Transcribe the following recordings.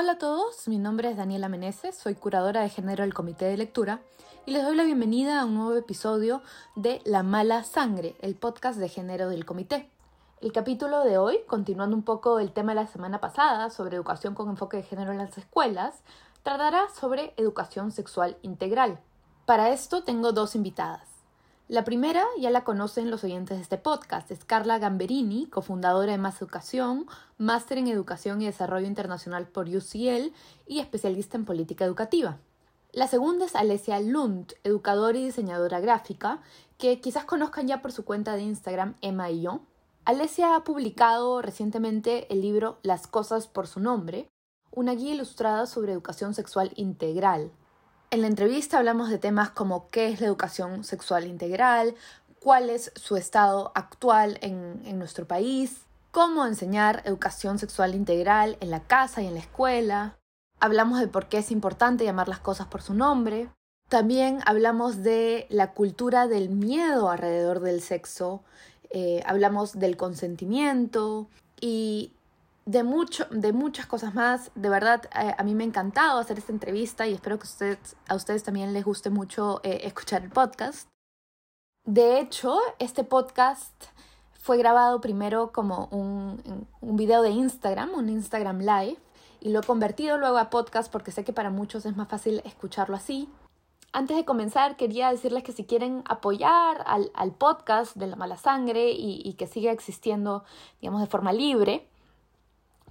Hola a todos, mi nombre es Daniela Meneses, soy curadora de género del Comité de Lectura y les doy la bienvenida a un nuevo episodio de La Mala Sangre, el podcast de género del Comité. El capítulo de hoy, continuando un poco el tema de la semana pasada sobre educación con enfoque de género en las escuelas, tratará sobre educación sexual integral. Para esto tengo dos invitadas. La primera ya la conocen los oyentes de este podcast, es Carla Gamberini, cofundadora de Más Educación, máster en Educación y Desarrollo Internacional por UCL y especialista en política educativa. La segunda es Alessia Lund, educadora y diseñadora gráfica, que quizás conozcan ya por su cuenta de Instagram Emma y yo. Alessia ha publicado recientemente el libro Las cosas por su nombre, una guía ilustrada sobre educación sexual integral, en la entrevista hablamos de temas como qué es la educación sexual integral, cuál es su estado actual en, nuestro país, cómo enseñar educación sexual integral en la casa y en la escuela. Hablamos de por qué es importante llamar las cosas por su nombre. También hablamos de la cultura del miedo alrededor del sexo. Eh, hablamos del consentimiento y de, mucho, de muchas cosas más. De verdad, eh, a mí me ha encantado hacer esta entrevista y espero que a ustedes también les guste mucho eh, escuchar el podcast. De hecho, este podcast fue grabado primero como un, un video de Instagram, un Instagram Live, y lo he convertido luego a podcast porque sé que para muchos es más fácil escucharlo así. Antes de comenzar, quería decirles que si quieren apoyar al, al podcast de la mala sangre y, y que siga existiendo, digamos, de forma libre,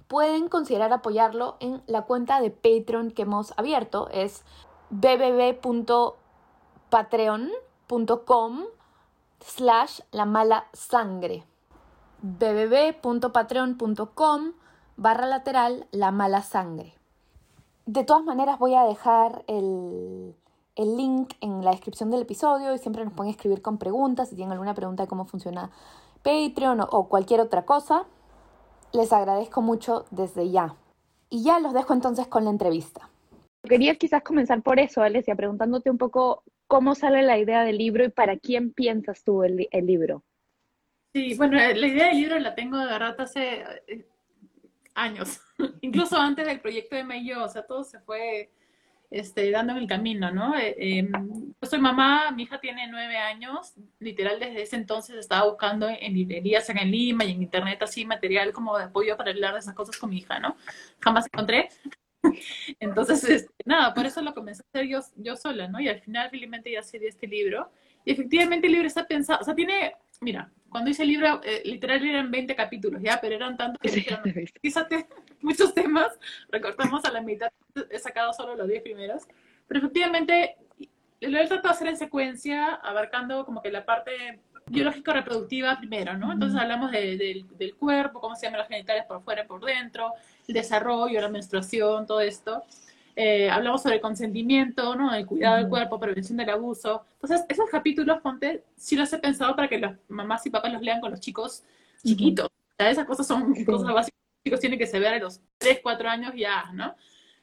pueden considerar apoyarlo en la cuenta de Patreon que hemos abierto. Es www.patreon.com slash la mala sangre www.patreon.com barra lateral la mala sangre. De todas maneras voy a dejar el, link en la descripción del episodio y siempre nos pueden escribir con preguntas si tienen alguna pregunta de cómo funciona Patreon o cualquier otra cosa les agradezco mucho desde ya. Y ya los dejo entonces con la entrevista. Quería quizás comenzar por eso, Alesia, preguntándote un poco cómo sale la idea del libro y para quién piensas tú el, libro. Sí, bueno, la idea del libro la tengo de verdad hace eh, años, incluso antes del proyecto de Mayo, o sea, todo se fue este, dándome el camino, ¿no? Eh, em, yo soy mamá, mi hija tiene nueve años, literal desde ese entonces estaba buscando en librerías en Lima y en internet así material como de apoyo para hablar de esas cosas con mi hija, ¿no? Jamás encontré. Entonces, este, nada, por eso lo comencé a hacer yo, yo sola, ¿no? Y al final felizmente ya se dio este libro. Y efectivamente el libro está pensado, o sea, tiene, mira, cuando hice el libro, eh, literal eran 20 capítulos, ¿ya? Pero eran tantos que dijeron, fíjate, muchos temas, recortamos a la mitad, he sacado solo los 10 primeros, pero efectivamente lo he tratado de hacer en secuencia, abarcando como que la parte biológico-reproductiva primero, ¿no? Entonces hablamos del cuerpo, cómo se llaman los genitales por fuera y por dentro, el desarrollo, la menstruación, todo esto. Eh, hablamos sobre el consentimiento, ¿no? El cuidado del cuerpo, prevención del abuso. Entonces, esos capítulos, ponte, sí los he pensado para que las mamás y papás los lean con los chicos chiquitos. O sea, esas cosas son cosas básicas chicos tienen que saber a los 3, 4 años ya, ¿no?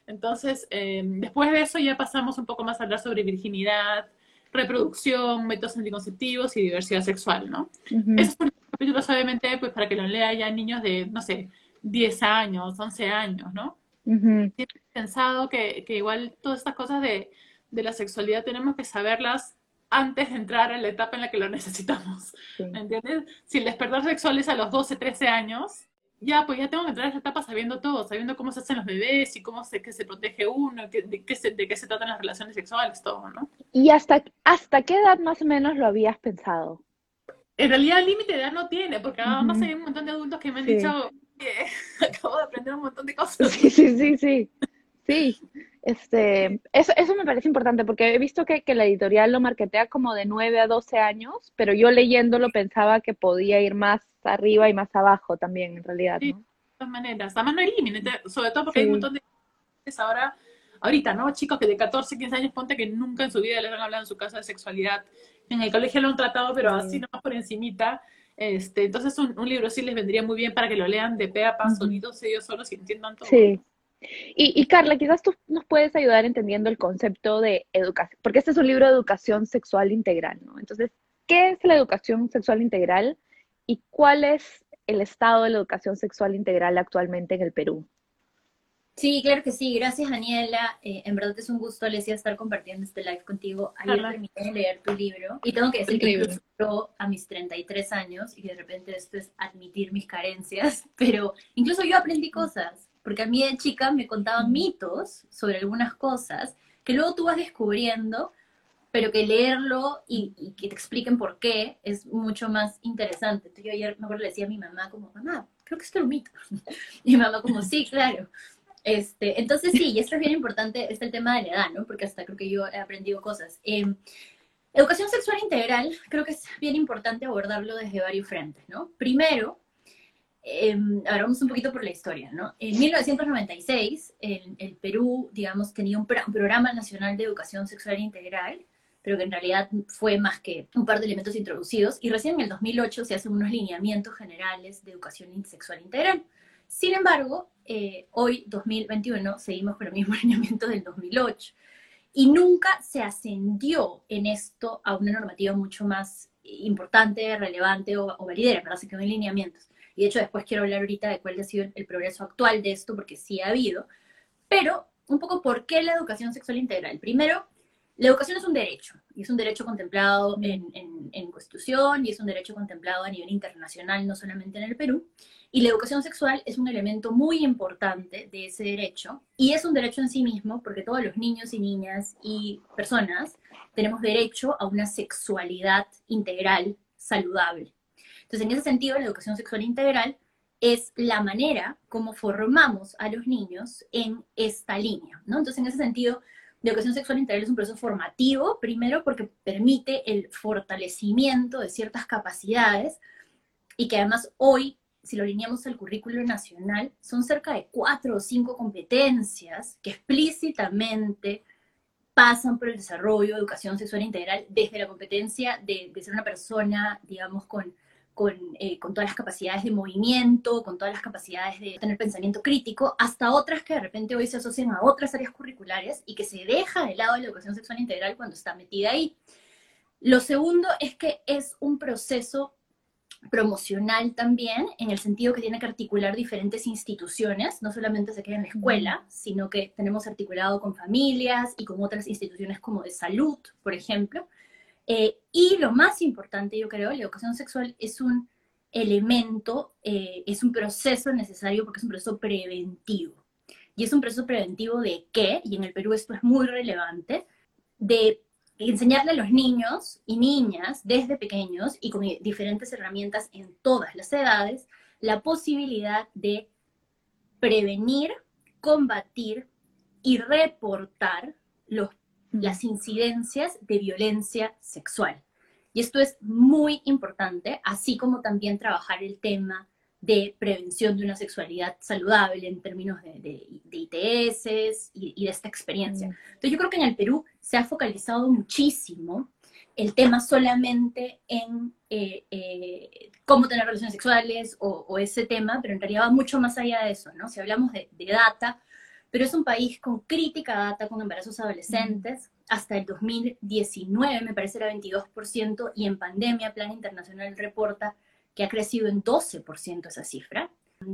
Entonces, eh, después de eso ya pasamos un poco más a hablar sobre virginidad, reproducción, métodos anticonceptivos y diversidad sexual, ¿no? Esos son capítulos, obviamente, pues para que lo lea ya niños de, no sé, 10 años, 11 años, ¿no? Uh pensado que, que, igual todas estas cosas de, de, la sexualidad tenemos que saberlas antes de entrar en la etapa en la que lo necesitamos. ¿Me entiendes? Si el despertar sexual es a los 12, 13 años, ya, pues ya tengo que entrar a esa etapa sabiendo todo, sabiendo cómo se hacen los bebés y cómo se, que se protege uno, de, qué se, de qué se tratan las relaciones sexuales, todo, ¿no? ¿Y hasta, hasta qué edad más o menos lo habías pensado? En realidad el límite de edad no tiene, porque además hay un montón de adultos que me han dicho que acabo de aprender un montón de cosas. Sí, sí, sí, sí. Sí, este, eso, eso me parece importante porque he visto que, que, la editorial lo marketea como de 9 a 12 años, pero yo leyéndolo pensaba que podía ir más arriba y más abajo también, en realidad. Sí, de todas maneras. Además no hay límite, sobre todo porque hay un montón de ahora, ahorita, ¿no? Chicos que de 14, 15 años, ponte que nunca en su vida les han hablado en su casa de sexualidad. En el colegio lo han tratado, pero así nomás por encimita. Este, entonces un, un, libro sí les vendría muy bien para que lo lean de pe a pa, solitos ellos solos y entiendan todo. Sí. Y, y, Carla, quizás tú nos puedes ayudar entendiendo el concepto de educación, porque este es un libro de educación sexual integral, ¿no? Entonces, ¿qué es la educación sexual integral y cuál es el estado de la educación sexual integral actualmente en el Perú? Sí, claro que sí. Gracias, Daniela. Eh, en verdad es un gusto, Alesia, estar compartiendo este live contigo. Ayer terminé de leer tu libro y tengo que decir que yo a mis 33 años y que de repente esto es admitir mis carencias, pero incluso yo aprendí cosas, porque a mí de chica me contaban mitos sobre algunas cosas que luego tú vas descubriendo, pero que leerlo y, y que te expliquen por qué es mucho más interesante. Entonces yo ayer me acuerdo le decía a mi mamá como, mamá, creo que esto es un mito. Y mi mamá como, sí, claro. Este, entonces sí, y esto es bien importante, es el tema de la edad, ¿no? Porque hasta creo que yo he aprendido cosas. Em, educación sexual integral, creo que es bien importante abordarlo desde varios frentes, ¿no? Primero, eh, ahora vamos un poquito por la historia, ¿no? En 1996, el, el Perú, digamos, tenía un, un, programa nacional de educación sexual integral, pero que en realidad fue más que un par de elementos introducidos, y recién en el 2008 se hacen unos lineamientos generales de educación sexual integral. Sin embargo, eh, hoy, 2021, seguimos con el mismo alineamiento del 2008 y nunca se ascendió en esto a una normativa mucho más importante, relevante o, o validera, ¿verdad? Se quedó en lineamientos. Y de hecho después quiero hablar ahorita de cuál ha sido el progreso actual de esto, porque sí ha habido. Pero un poco por qué la educación sexual integral. Primero, la educación es un derecho, y es un derecho contemplado en, en, en, Constitución, y es un derecho contemplado a nivel internacional, no solamente en el Perú. Y la educación sexual es un elemento muy importante de ese derecho, y es un derecho en sí mismo, porque todos los niños y niñas y personas tenemos derecho a una sexualidad integral, saludable. Entonces, en ese sentido, la educación sexual integral es la manera como formamos a los niños en esta línea, ¿no? Entonces, en ese sentido, la educación sexual integral es un proceso formativo, primero porque permite el fortalecimiento de ciertas capacidades y que además hoy, si lo alineamos al currículo nacional, son cerca de cuatro o cinco competencias que explícitamente pasan por el desarrollo de educación sexual integral desde la competencia de, de ser una persona, digamos, con con, eh, con, todas las capacidades de movimiento, con todas las capacidades de tener pensamiento crítico, hasta otras que de repente hoy se asocian a otras áreas curriculares y que se deja de lado la educación sexual integral cuando está metida ahí. Lo segundo es que es un proceso promocional también, en el sentido que tiene que articular diferentes instituciones, no solamente se queda en la escuela, sino que tenemos articulado con familias y con otras instituciones como de salud, por ejemplo, eh, y lo más importante, yo creo, la educación sexual es un elemento, eh, es un proceso necesario porque es un proceso preventivo. Y es un proceso preventivo de qué, y en el Perú esto es muy relevante, de enseñarle a los niños y niñas desde pequeños y con diferentes herramientas en todas las edades la posibilidad de prevenir, combatir y reportar los las incidencias de violencia sexual. Y esto es muy importante, así como también trabajar el tema de prevención de una sexualidad saludable en términos de, de, de ITS y, y, de esta experiencia. Entonces yo creo que en el Perú se ha focalizado muchísimo el tema solamente en eh, eh, cómo tener relaciones sexuales o, o, ese tema, pero en realidad va mucho más allá de eso, ¿no? Si hablamos de, de data, pero es un país con crítica data con embarazos adolescentes. Hasta el 2019 me parece era 22% y en pandemia Plan Internacional reporta que ha crecido en 12% esa cifra,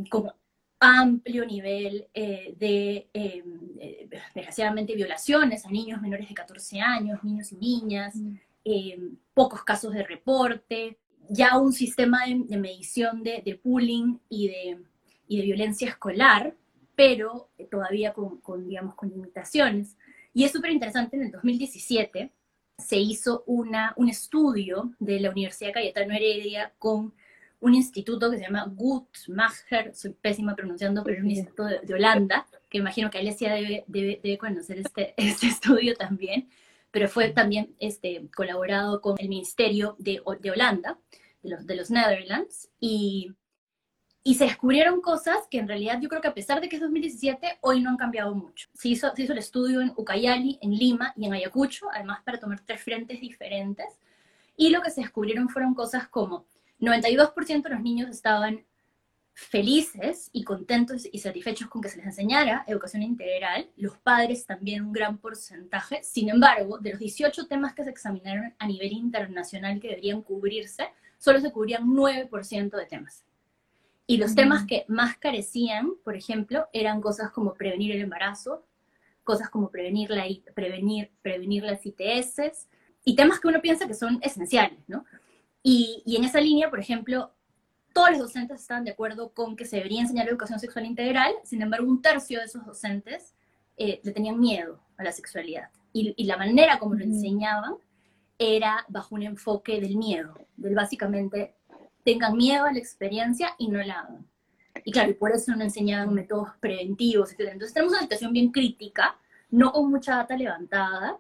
con amplio nivel eh, de, eh, eh, desgraciadamente, violaciones a niños menores de 14 años, niños y niñas, mm. pocos casos de reporte, ya un sistema de, de medición de, de, bullying y de, y de violencia escolar pero todavía con, con digamos, con limitaciones. Y es súper interesante, en el 2017 se hizo una, un estudio de la Universidad Cayetano Heredia con un instituto que se llama Guttmacher, soy pésima pronunciando, pero es un instituto de, de Holanda, que imagino que Alesia debe, debe, debe conocer este, este estudio también, pero fue también este, colaborado con el Ministerio de, de Holanda, de los, de los Netherlands, y y se descubrieron cosas que en realidad yo creo que a pesar de que es 2017, hoy no han cambiado mucho. Se hizo, se hizo el estudio en Ucayali, en Lima y en Ayacucho, además para tomar tres frentes diferentes. Y lo que se descubrieron fueron cosas como 92% de los niños estaban felices y contentos y satisfechos con que se les enseñara educación integral, los padres también un gran porcentaje, sin embargo, de los 18 temas que se examinaron a nivel internacional que deberían cubrirse, solo se cubrían 9% de temas. Y los temas que más carecían, por ejemplo, eran cosas como prevenir el embarazo, cosas como prevenir, la, prevenir, prevenir las ITS, y temas que uno piensa que son esenciales, ¿no? Y, y en esa línea, por ejemplo, todos los docentes estaban de acuerdo con que se debería enseñar educación sexual integral, sin embargo, un tercio de esos docentes eh, le tenían miedo a la sexualidad. Y, y la manera como lo enseñaban era bajo un enfoque del miedo, del básicamente tengan miedo a la experiencia y no la hagan. Y claro, y por eso no enseñaban métodos preventivos, etc. Entonces tenemos una situación bien crítica, no con mucha data levantada,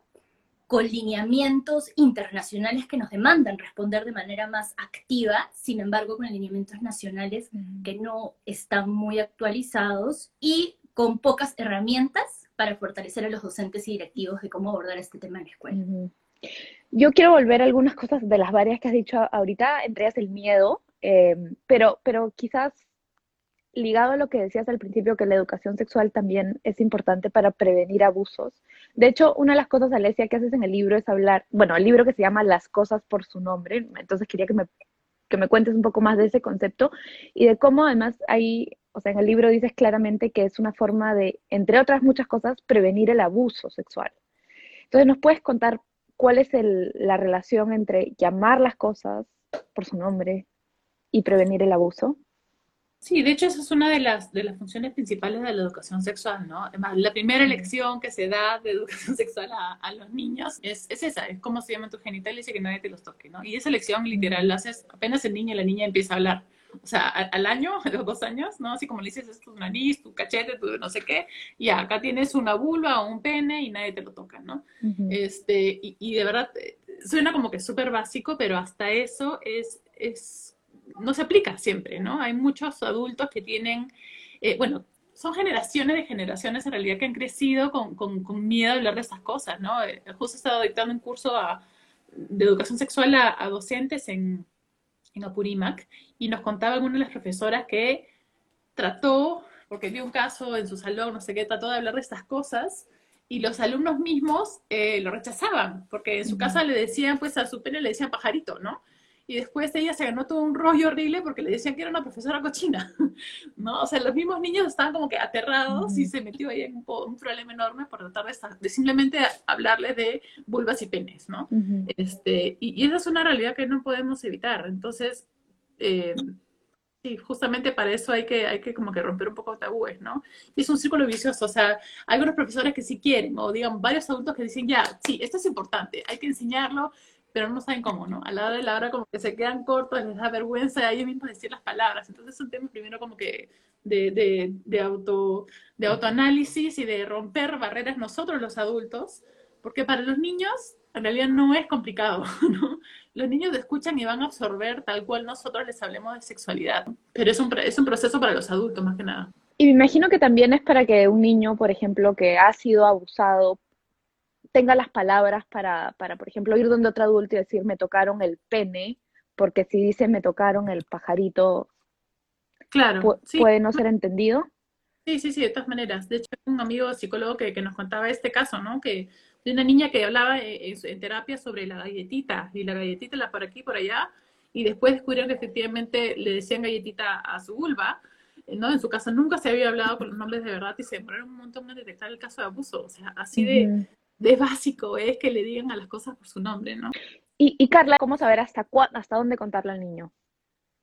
con lineamientos internacionales que nos demandan responder de manera más activa, sin embargo con lineamientos nacionales que no están muy actualizados y con pocas herramientas para fortalecer a los docentes y directivos de cómo abordar este tema en la escuela. Yo quiero volver a algunas cosas de las varias que has dicho ahorita, entre ellas el miedo, eh, pero, pero quizás ligado a lo que decías al principio, que la educación sexual también es importante para prevenir abusos. De hecho, una de las cosas, Alesia, que haces en el libro es hablar, bueno, el libro que se llama Las cosas por su nombre, entonces quería que me, que me cuentes un poco más de ese concepto y de cómo además hay, o sea, en el libro dices claramente que es una forma de, entre otras muchas cosas, prevenir el abuso sexual. Entonces, ¿nos puedes contar cuál es el, la relación entre llamar las cosas por su nombre y prevenir el abuso? Sí, de hecho esa es una de las, de las funciones principales de la educación sexual, ¿no? Además, la primera lección que se da de educación sexual a, a los niños es, es, esa, es cómo se llaman tus genitales y que nadie te los toque, ¿no? Y esa lección literal la haces apenas el niño y la niña empieza a hablar. O sea, al año, a los dos años, ¿no? Así como le dices, es tu nariz, tu cachete, tu no sé qué, y acá tienes una vulva o un pene y nadie te lo toca, ¿no? Uh -huh. este, y, y, de verdad, eh, suena como que súper básico, pero hasta eso es, es no se aplica siempre, ¿no? Hay muchos adultos que tienen, eh, bueno, son generaciones de generaciones en realidad que han crecido con, con, con miedo a hablar de estas cosas, ¿no? Eh, justo he estado dictando un curso a, de educación sexual a, a docentes en, en, Apurímac y nos contaba alguna de las profesoras que trató, porque vio un caso en su salón, no sé qué, trató de hablar de estas cosas y los alumnos mismos eh, lo rechazaban, porque en su casa le decían, pues a su pene le decían pajarito, ¿no? Y después ella se ganó todo un rollo horrible porque le decían que era una profesora cochina, ¿no? O sea, los mismos niños estaban como que aterrados y se metió ahí en un, un problema enorme por tratar de, de, simplemente hablarle de vulvas y penes, ¿no? Uh -huh. este, y, y, esa es una realidad que no podemos evitar. Entonces, eh, sí, justamente para eso hay que, hay que como que romper un poco tabúes, ¿no? Y es un círculo vicioso, o sea, hay algunos profesores que sí quieren, o digan varios adultos que dicen, ya, sí, esto es importante, hay que enseñarlo, pero no saben cómo, ¿no? A la hora de la hora como que se quedan cortos, les da vergüenza a ellos mismos decir las palabras. Entonces es un tema primero como que de, de, de, auto, de autoanálisis y de romper barreras nosotros los adultos, porque para los niños en realidad no es complicado, ¿no? Los niños escuchan y van a absorber tal cual nosotros les hablemos de sexualidad, pero es un, es un proceso para los adultos más que nada. Y me imagino que también es para que un niño, por ejemplo, que ha sido abusado tenga las palabras para, para, por ejemplo, ir donde otro adulto y decir me tocaron el pene, porque si dice me tocaron el pajarito, claro, pu sí. puede no ser entendido. Sí, sí, sí, de todas maneras. De hecho, un amigo psicólogo que, que nos contaba este caso, ¿no? Que de una niña que hablaba en, en terapia sobre la galletita, y la galletita la por aquí, por allá, y después descubrieron que efectivamente le decían galletita a su vulva, ¿no? En su casa nunca se había hablado con los nombres de verdad y se demoraron un montón en detectar el caso de abuso. O sea, así de, uh -huh de básico es que le digan a las cosas por su nombre, ¿no? Y, y Carla, ¿cómo saber hasta, hasta dónde contarle al niño?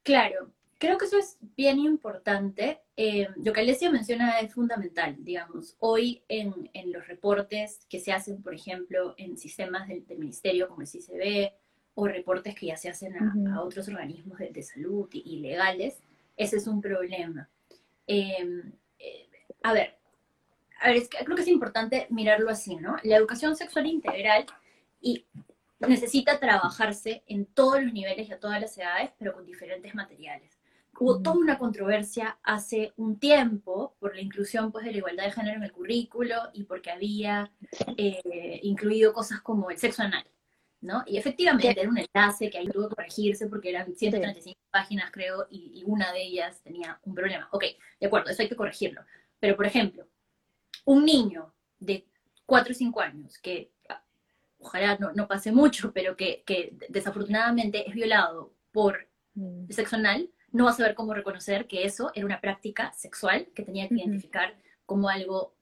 Claro, creo que eso es bien importante. Eh, lo que Alessia menciona es fundamental, digamos. Hoy en, en, los reportes que se hacen, por ejemplo, en sistemas del, del ministerio como el CICB, o reportes que ya se hacen a, uh -huh. a otros organismos de, de, salud y, y, legales, ese es un problema. Eh, eh, a ver, a ver, es que creo que es importante mirarlo así, ¿no? La educación sexual integral y necesita trabajarse en todos los niveles y a todas las edades, pero con diferentes materiales. Hubo toda una controversia hace un tiempo por la inclusión pues, de la igualdad de género en el currículo y porque había eh, incluido cosas como el sexo anal, ¿no? Y efectivamente era un enlace que ahí tuvo que corregirse porque eran 135 sí. páginas, creo, y, y una de ellas tenía un problema. Ok, de acuerdo, eso hay que corregirlo. Pero, por ejemplo, un niño de 4 o 5 años que ojalá no, no pase mucho, pero que, que, desafortunadamente es violado por mm. sexo anal, no va a saber cómo reconocer que eso era una práctica sexual que tenía que identificar como algo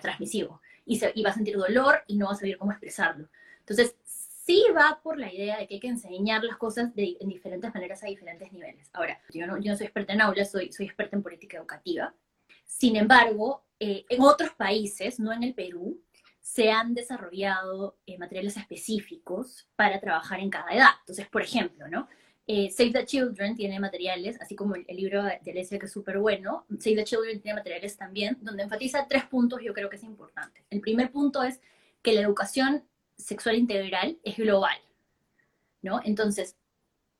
transmisivo. Y, se, va a sentir dolor y no va a saber cómo expresarlo. Entonces, sí va por la idea de que hay que enseñar las cosas de, en diferentes maneras a diferentes niveles. Ahora, yo no, yo no soy experta en aulas, soy, soy experta en política educativa. Sin embargo, eh, en otros países, no en el Perú, se han desarrollado eh, materiales específicos para trabajar en cada edad. Entonces, por ejemplo, ¿no? Eh, Save the Children tiene materiales, así como el, libro de Alesia, que es súper bueno. Save the Children tiene materiales también, donde enfatiza tres puntos, yo creo que es importante. El primer punto es que la educación sexual integral es global, ¿no? Entonces,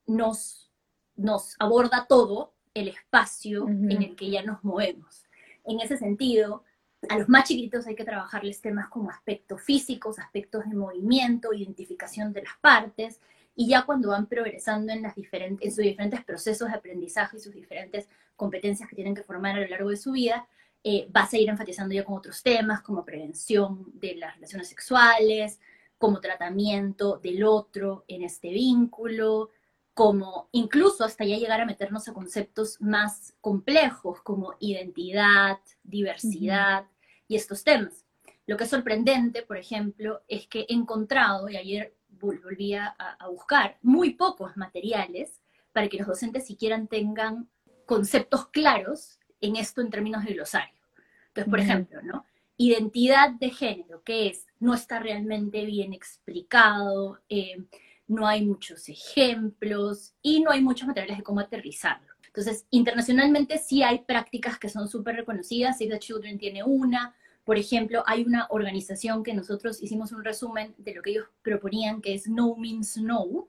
nos, nos aborda todo el espacio en el que ya nos movemos. En ese sentido, a los más chiquitos hay que trabajarles temas como aspectos físicos, aspectos de movimiento, identificación de las partes, y ya cuando van progresando en, las diferentes, en sus diferentes procesos de aprendizaje y sus diferentes competencias que tienen que formar a lo largo de su vida, eh, vas a ir enfatizando ya con otros temas como prevención de las relaciones sexuales, como tratamiento del otro en este vínculo, como incluso hasta ya llegar a meternos a conceptos más complejos como identidad, diversidad y estos temas. Lo que es sorprendente, por ejemplo, es que he encontrado, y ayer volví a, buscar, muy pocos materiales para que los docentes siquiera tengan conceptos claros en esto en términos de glosario. Entonces, por ejemplo, ¿no? Identidad de género, que es, no está realmente bien explicado, eh, no hay muchos ejemplos y no hay muchos materiales de cómo aterrizarlo. Entonces, internacionalmente sí hay prácticas que son súper reconocidas. Save the Children tiene una. Por ejemplo, hay una organización que nosotros hicimos un resumen de lo que ellos proponían, que es No Means No,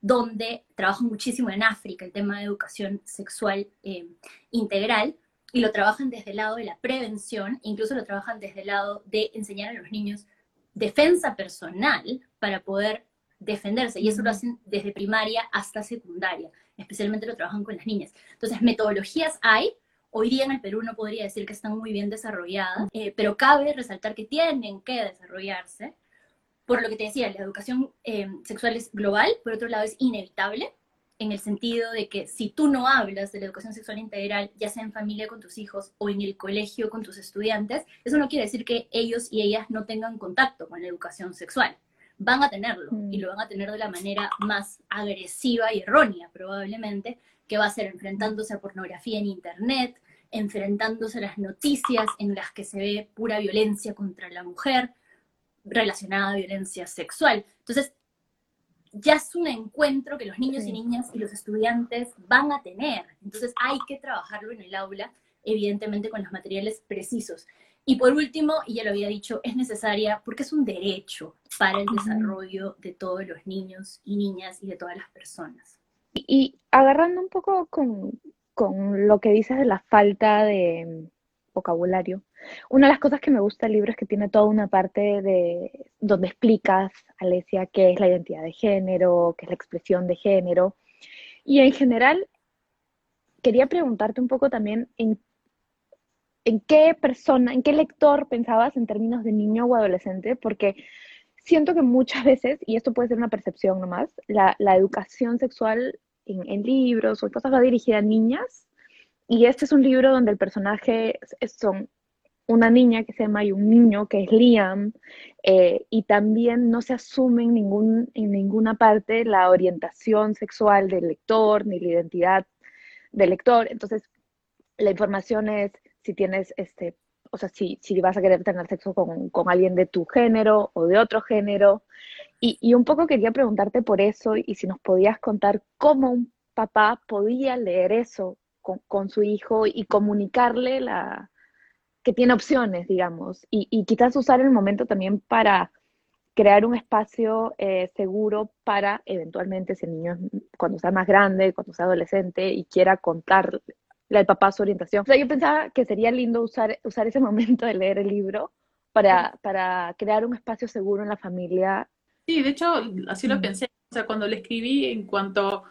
donde trabajan muchísimo en África el tema de educación sexual eh, integral y lo trabajan desde el lado de la prevención, incluso lo trabajan desde el lado de enseñar a los niños defensa personal para poder defenderse. Y eso lo hacen desde primaria hasta secundaria. Especialmente lo trabajan con las niñas. Entonces, metodologías hay. Hoy día en el Perú no podría decir que están muy bien desarrolladas, eh, pero cabe resaltar que tienen que desarrollarse. Por lo que te decía, la educación eh, sexual es global, por otro lado es inevitable, en el sentido de que si tú no hablas de la educación sexual integral, ya sea en familia con tus hijos o en el colegio con tus estudiantes, eso no quiere decir que ellos y ellas no tengan contacto con la educación sexual van a tenerlo y mm. lo van a tener de la manera más agresiva y errónea probablemente, que va a ser enfrentándose a pornografía en Internet, enfrentándose a las noticias en las que se ve pura violencia contra la mujer relacionada a violencia sexual. Entonces, ya es un encuentro que los niños y niñas y los estudiantes van a tener. Entonces, hay que trabajarlo en el aula, evidentemente con los materiales precisos. Y por último, y ya lo había dicho, es necesaria porque es un derecho para el desarrollo de todos los niños y niñas y de todas las personas. Y, agarrando un poco con, lo que dices de la falta de vocabulario, una de las cosas que me gusta del libro es que tiene toda una parte de donde explicas, Alesia, qué es la identidad de género, qué es la expresión de género. Y en general, quería preguntarte un poco también en en qué persona, en qué lector pensabas en términos de niño o adolescente, porque siento que muchas veces, y esto puede ser una percepción nomás, la, la educación sexual en, libros o cosas va dirigida a niñas, y este es un libro donde el personaje son una niña que se llama y un niño que es Liam, eh, y también no se asume en, ningún, en ninguna parte la orientación sexual del lector ni la identidad del lector. Entonces, la información es si tienes, este, o sea, si, si vas a querer tener sexo con, con alguien de tu género o de otro género. Y, y, un poco quería preguntarte por eso y si nos podías contar cómo un papá podía leer eso con, con su hijo y comunicarle la, que tiene opciones, digamos, y, y, quizás usar el momento también para crear un espacio eh, seguro para eventualmente ese niño cuando sea más grande, cuando sea adolescente y quiera contar el papá su orientación. O sea, yo pensaba que sería lindo usar, usar ese momento de leer el libro para, para crear un espacio seguro en la familia. Sí, de hecho, así lo pensé. O sea, cuando le escribí en cuanto,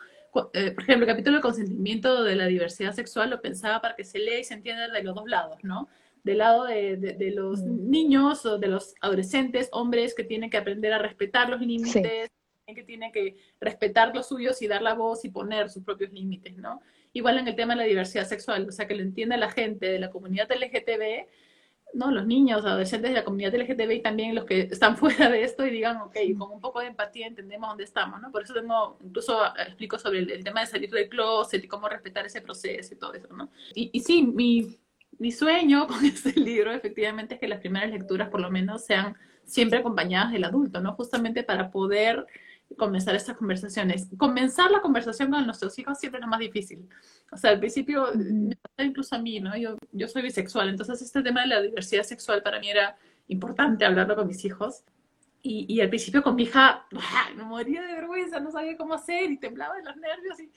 eh, por ejemplo, el capítulo de consentimiento de la diversidad sexual, lo pensaba para que se lea y se entienda de los dos lados, ¿no? Del lado de, de, los niños o de los adolescentes, hombres que tienen que aprender a respetar los límites, que tienen que respetar los suyos y dar la voz y poner sus propios límites, ¿no? Igual en el tema de la diversidad sexual, o sea, que lo entienda la gente de la comunidad LGTB, ¿no? Los niños, adolescentes de la comunidad LGTB y también los que están fuera de esto y digan, ok, con un poco de empatía entendemos dónde estamos, ¿no? Por eso tengo, incluso explico sobre el, tema de salir del closet y cómo respetar ese proceso y todo eso, ¿no? Y, y sí, mi, mi sueño con este libro efectivamente es que las primeras lecturas por lo menos sean siempre acompañadas del adulto, ¿no? Justamente para poder comenzar estas conversaciones. Comenzar la conversación con nuestros hijos siempre es lo más difícil. O sea, al principio, incluso a mí, ¿no? Yo, yo soy bisexual, entonces este tema de la diversidad sexual para mí era importante hablarlo con mis hijos. Y, y al principio con mi hija, me moría de vergüenza, no sabía cómo hacer y temblaba de los nervios. Y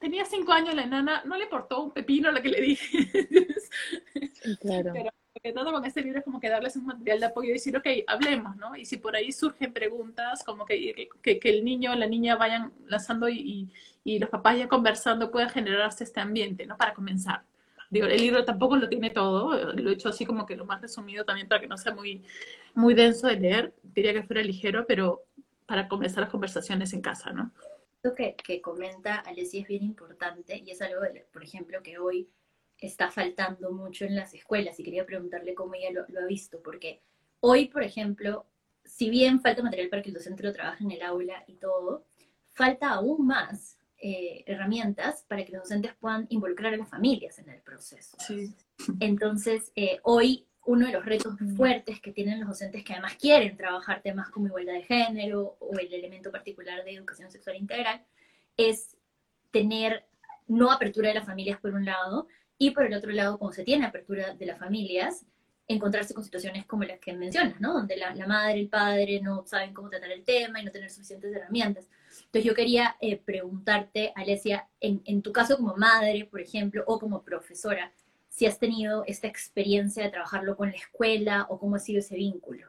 tenía cinco años la enana, no le importó un pepino lo que le dije. claro que trato con este libro es como que darles un material de apoyo y decir, ok, hablemos, ¿no? Y si por ahí surgen preguntas, como que, que, el niño o la niña vayan lanzando y, y, los papás ya conversando, pueda generarse este ambiente, ¿no? Para comenzar. Digo, el libro tampoco lo tiene todo, lo he hecho así como que lo más resumido también para que no sea muy, muy denso de leer, quería que fuera ligero, pero para comenzar las conversaciones en casa, ¿no? Lo que, que comenta Alessia es bien importante y es algo, por ejemplo, que hoy está faltando mucho en las escuelas y quería preguntarle cómo ella lo, ha visto, porque hoy, por ejemplo, si bien falta material para que el docente lo trabaje en el aula y todo, falta aún más eh, herramientas para que los docentes puedan involucrar a las familias en el proceso. Entonces, eh, hoy uno de los retos fuertes que tienen los docentes que además quieren trabajar temas como igualdad de género o el elemento particular de educación sexual integral es tener no apertura de las familias por un lado, y por el otro lado, cuando se tiene apertura de las familias, encontrarse con situaciones como las que mencionas, ¿no? Donde la, madre, el padre no saben cómo tratar el tema y no tener suficientes herramientas. Entonces yo quería eh, preguntarte, Alesia, en, en, tu caso como madre, por ejemplo, o como profesora, si has tenido esta experiencia de trabajarlo con la escuela o cómo ha sido ese vínculo.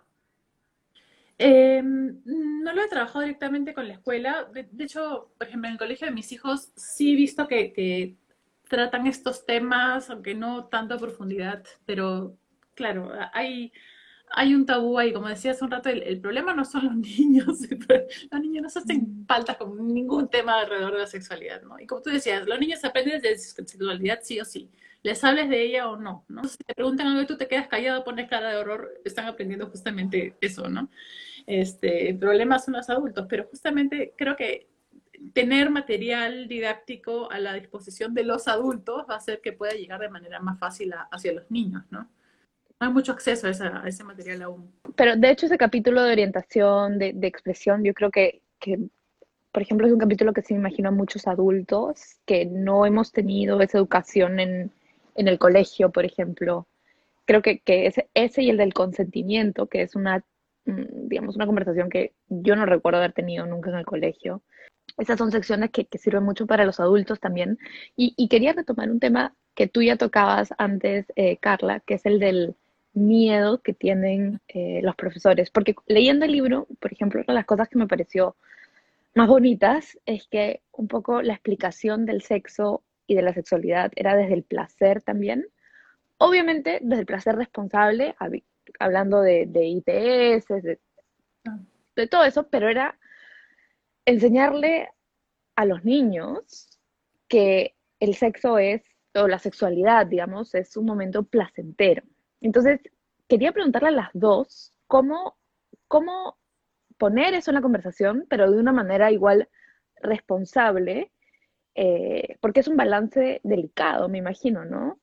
Em, no lo he trabajado directamente con la escuela. De, hecho, por ejemplo, en el colegio de mis hijos sí he visto que, que tratan estos temas, aunque no tanto a profundidad, pero claro, hay, hay un tabú ahí, como decía hace un rato, el, problema no son los niños, los niños no se hacen falta con ningún tema alrededor de la sexualidad, ¿no? Y como tú decías, los niños aprenden de sexualidad sí o sí, les hables de ella o no, ¿no? Si te preguntan algo y tú te quedas callado, pones cara de horror, están aprendiendo justamente eso, ¿no? Este, el problema son los adultos, pero justamente creo que tener material didáctico a la disposición de los adultos va a hacer que pueda llegar de manera más fácil hacia los niños, ¿no? No hay mucho acceso a, ese material aún. Pero de hecho ese capítulo de orientación, de, expresión, yo creo que, por ejemplo, es un capítulo que se me imagino a muchos adultos que no hemos tenido esa educación en, el colegio, por ejemplo. Creo que, que ese, ese y el del consentimiento, que es una, mm, digamos, una conversación que yo no recuerdo haber tenido nunca en el colegio, esas son secciones que, sirven mucho para los adultos también. Y, quería retomar un tema que tú ya tocabas antes, eh, Carla, que es el del miedo que tienen eh, los profesores. Porque leyendo el libro, por ejemplo, una de las cosas que me pareció más bonitas es que un poco la explicación del sexo y de la sexualidad era desde el placer también. Obviamente desde el placer responsable, hablando de, de ITS, de, de todo eso, pero era enseñarle a los niños que el sexo es, o la sexualidad, digamos, es un momento placentero. Entonces, quería preguntarle a las dos cómo, cómo poner eso en la conversación, pero de una manera igual responsable, eh, porque es un balance delicado, me imagino, ¿no?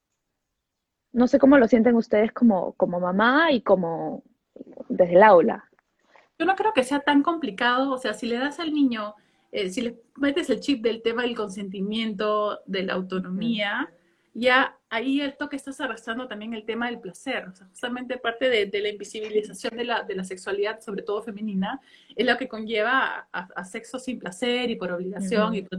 No sé cómo lo sienten ustedes como, como mamá y como desde el aula. Yo no creo que sea tan complicado, o sea, si le das al niño, eh, si le metes el chip del tema del consentimiento, de la autonomía, ya ahí el toque estás arrastrando también el tema del placer, o sea, justamente parte de, la invisibilización de la, de la, sexualidad, sobre todo femenina, es lo que conlleva a, sexo sin placer y por obligación y por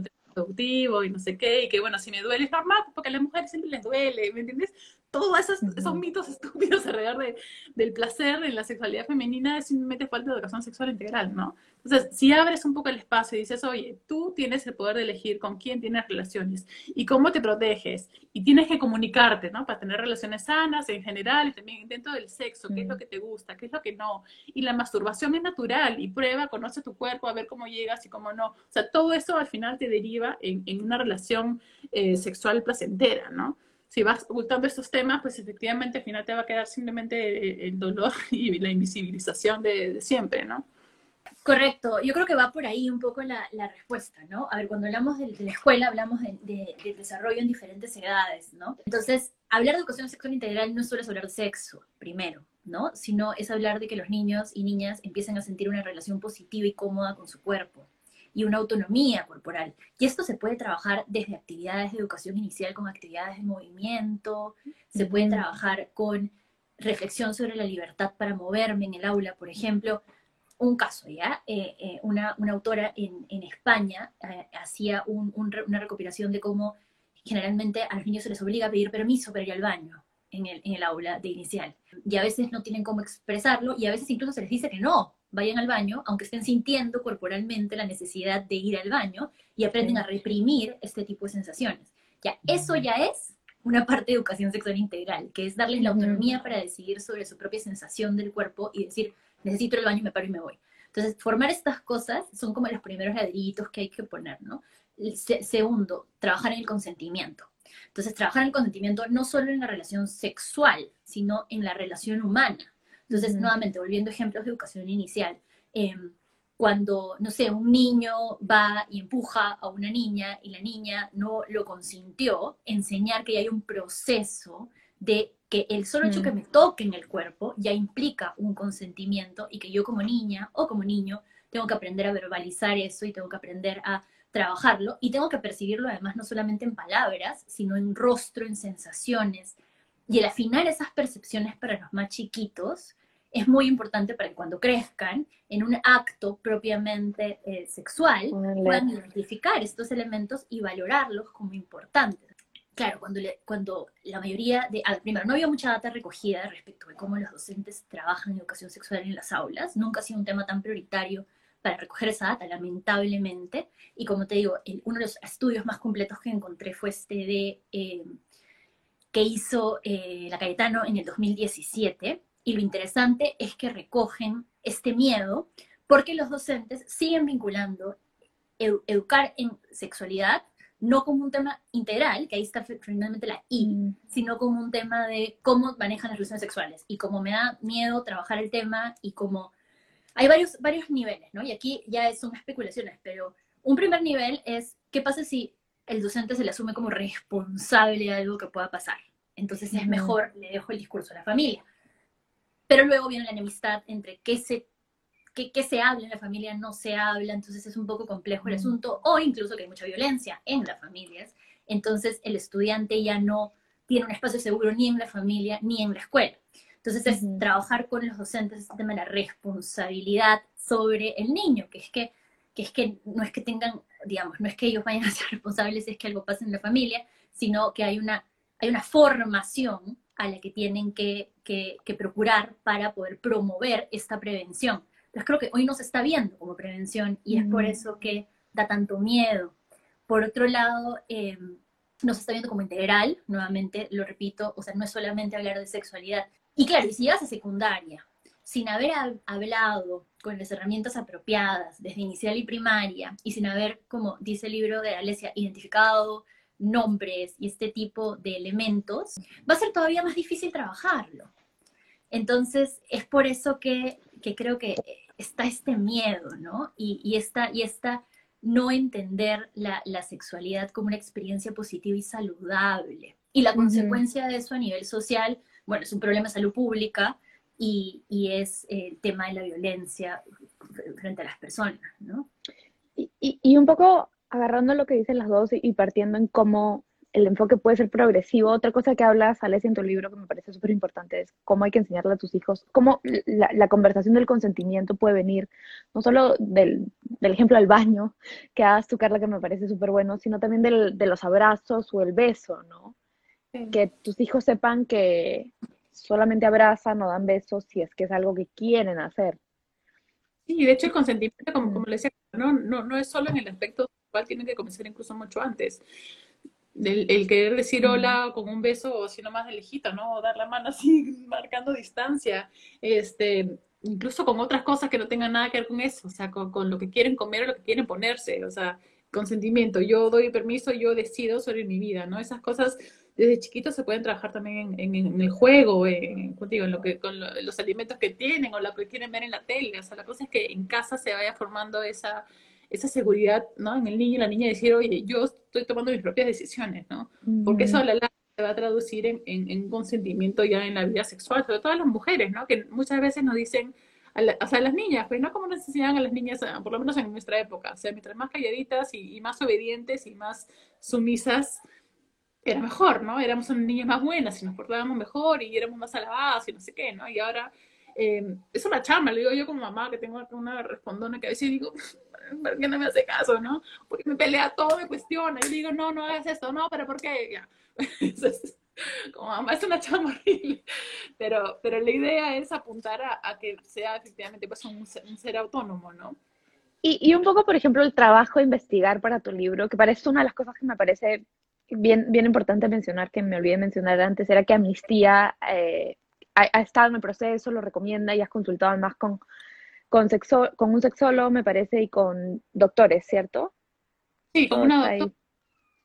y no sé qué, y que bueno, si me duele es normal, porque a las mujeres siempre les duele, ¿me entiendes? Todos esos, esos mitos estúpidos alrededor de, del placer en la sexualidad femenina es simplemente falta de educación sexual integral, ¿no? Entonces, si abres un poco el espacio y dices, oye, tú tienes el poder de elegir con quién tienes relaciones y cómo te proteges, y tienes que comunicarte, ¿no? Para tener relaciones sanas en general y también dentro del sexo, qué es lo que te gusta, qué es lo que no. Y la masturbación es natural y prueba, conoce tu cuerpo, a ver cómo llegas y cómo no. O sea, todo eso al final te deriva en, en una relación eh, sexual placentera, ¿no? Si vas ocultando estos temas, pues efectivamente al final te va a quedar simplemente el dolor y la invisibilización de, siempre, ¿no? Correcto, yo creo que va por ahí un poco la, la respuesta, ¿no? A ver, cuando hablamos de, la escuela, hablamos de, de, desarrollo en diferentes edades, ¿no? Entonces, hablar de educación sexual integral no solo es hablar de sexo, primero, ¿no? Sino es hablar de que los niños y niñas empiecen a sentir una relación positiva y cómoda con su cuerpo y una autonomía corporal. Y esto se puede trabajar desde actividades de educación inicial con actividades de movimiento, se puede trabajar con reflexión sobre la libertad para moverme en el aula, por ejemplo un caso, ¿ya? Eh, eh, una, una, autora en, en España eh, hacía un, un, una recopilación de cómo generalmente a los niños se les obliga a pedir permiso para ir al baño en el, en el aula de inicial. Y a veces no tienen cómo expresarlo y a veces incluso se les dice que no, vayan al baño, aunque estén sintiendo corporalmente la necesidad de ir al baño y aprenden a reprimir este tipo de sensaciones. Ya, eso ya es una parte de educación sexual integral, que es darles la autonomía para decidir sobre su propia sensación del cuerpo y decir, necesito el baño, me paro y me voy. Entonces, formar estas cosas son como los primeros ladrillitos que hay que poner, ¿no? Se segundo, trabajar en el consentimiento. Entonces, trabajar en el consentimiento no solo en la relación sexual, sino en la relación humana. Entonces, nuevamente, volviendo a ejemplos de educación inicial, eh, cuando, no sé, un niño va y empuja a una niña y la niña no lo consintió, enseñar que hay un proceso de que el solo hecho que me toque en el cuerpo ya implica un consentimiento y que yo como niña o como niño tengo que aprender a verbalizar eso y tengo que aprender a trabajarlo y tengo que percibirlo además no solamente en palabras, sino en rostro, en sensaciones. Y el afinar esas percepciones para los más chiquitos es muy importante para que cuando crezcan en un acto propiamente eh, sexual puedan identificar estos elementos y valorarlos como importantes. Claro, cuando, cuando la mayoría de, primero, no había mucha data recogida respecto de cómo los docentes trabajan en educación sexual en las aulas, nunca ha sido un tema tan prioritario para recoger esa data, lamentablemente, y como te digo, uno de los estudios más completos que encontré fue este de, eh, que hizo eh, la Cayetano en el 2017, y lo interesante es que recogen este miedo porque los docentes siguen vinculando educar en sexualidad no como un tema integral, que ahí está finalmente la I, mm. sino como un tema de cómo manejan las relaciones sexuales y cómo me da miedo trabajar el tema y cómo... Hay varios, varios niveles, ¿no? Y aquí ya son especulaciones, pero un primer nivel es, ¿qué pasa si el docente se le asume como responsable de algo que pueda pasar? Entonces es mejor, le dejo el discurso a la familia. Pero luego viene la enemistad entre qué se qué, se habla en la familia, no se habla, entonces es un poco complejo el asunto, o incluso que hay mucha violencia en las familias, entonces el estudiante ya no tiene un espacio seguro ni en la familia ni en la escuela. Entonces es trabajar con los docentes tema de la responsabilidad sobre el niño, que es que, que es que no es que tengan, digamos, no es que ellos vayan a ser responsables, es que algo pase en la familia, sino que hay una, hay una formación a la que tienen que, que, que procurar para poder promover esta prevención creo que hoy no se está viendo como prevención y es por eso que da tanto miedo. Por otro lado, eh, no se está viendo como integral, nuevamente lo repito, o sea, no es solamente hablar de sexualidad. Y claro, y si llegas a secundaria, sin haber hablado con las herramientas apropiadas desde inicial y primaria, y sin haber, como dice el libro de Alesia, identificado nombres y este tipo de elementos, va a ser todavía más difícil trabajarlo. Entonces, es por eso que, que creo que está este miedo, ¿no? Y, y, esta, y esta no entender la, la, sexualidad como una experiencia positiva y saludable. Y la consecuencia de eso a nivel social, bueno, es un problema de salud pública y, y es el tema de la violencia frente a las personas, ¿no? Y, y, y un poco agarrando lo que dicen las dos y partiendo en cómo el enfoque puede ser progresivo. Otra cosa que hablas, Alex, en tu libro que me parece súper importante es cómo hay que enseñarle a tus hijos, cómo la, conversación del consentimiento puede venir, no solo del, ejemplo al baño que hagas tú, Carla, que me parece súper bueno, sino también del, de los abrazos o el beso, ¿no? que tus hijos sepan que solamente abrazan o dan besos si es que es algo que quieren hacer. Sí, de hecho el consentimiento, como, como le decía, no, no, no es solo en el aspecto sexual, tiene que comenzar incluso mucho antes. El, el, querer decir hola con un beso o si más de lejito, ¿no? O dar la mano así, marcando distancia. Este, incluso con otras cosas que no tengan nada que ver con eso, o sea, con, con, lo que quieren comer o lo que quieren ponerse, o sea, consentimiento, yo doy permiso, yo decido sobre mi vida, ¿no? Esas cosas desde chiquitos se pueden trabajar también en, en, en el juego, en, contigo, en lo que, con lo, los alimentos que tienen o lo que quieren ver en la tele, o sea, la cosa es que en casa se vaya formando esa, esa seguridad, ¿no? En el niño y la niña decir, oye, yo estoy tomando mis propias decisiones, ¿no? Porque eso a la larga se va a traducir en, en, en, consentimiento ya en la vida sexual, sobre todo las mujeres, ¿no? Que muchas veces nos dicen, a la, o sea, a las niñas, pues no como nos enseñaban a las niñas, por lo menos en nuestra época, o sea, mientras más calladitas y, y más obedientes y más sumisas, era mejor, ¿no? Éramos unas niñas más buenas y nos portábamos mejor y éramos más alabadas y no sé qué, ¿no? Y ahora eh, es una chamba, le digo yo como mamá que tengo una respondona que a veces digo, ¿por qué no me hace caso, no? Porque me pelea todo, me cuestiona. Y digo, no, no hagas esto, no, pero ¿por qué? Ya. Como mamá es una chamba horrible. Pero, pero la idea es apuntar a, a que sea efectivamente pues, un, un ser autónomo, ¿no? Y, y, un poco, por ejemplo, el trabajo de investigar para tu libro, que parece una de las cosas que me parece bien, bien importante mencionar, que me olvidé mencionar antes, era que Amnistía eh, ha, ha, estado en el proceso, lo recomienda y has consultado más con, con, sexo, con un sexólogo, me parece, y con doctores, ¿cierto? Sí, con una doctora,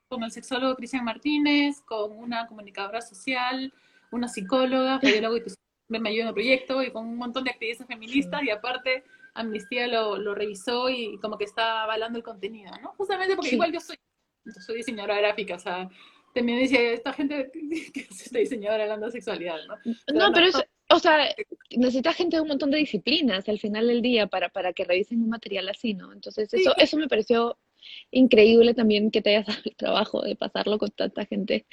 con el sexólogo Cristian Martínez, con una comunicadora social, una psicóloga, biólogo y me ayudó en el proyecto, y con un montón de activistas feministas, sí. y aparte Amnistía lo, lo, revisó y como que está avalando el contenido, ¿no? Justamente porque sí. igual yo soy soy diseñadora gráfica, o sea, también dice esta gente que es diseñadora hablando de sexualidad, ¿no? Pero no, pero es, o sea, necesita gente de un montón de disciplinas al final del día para, para que revisen un material así, ¿no? Entonces, eso, sí. eso me pareció increíble también que te hayas dado el trabajo de pasarlo con tanta gente.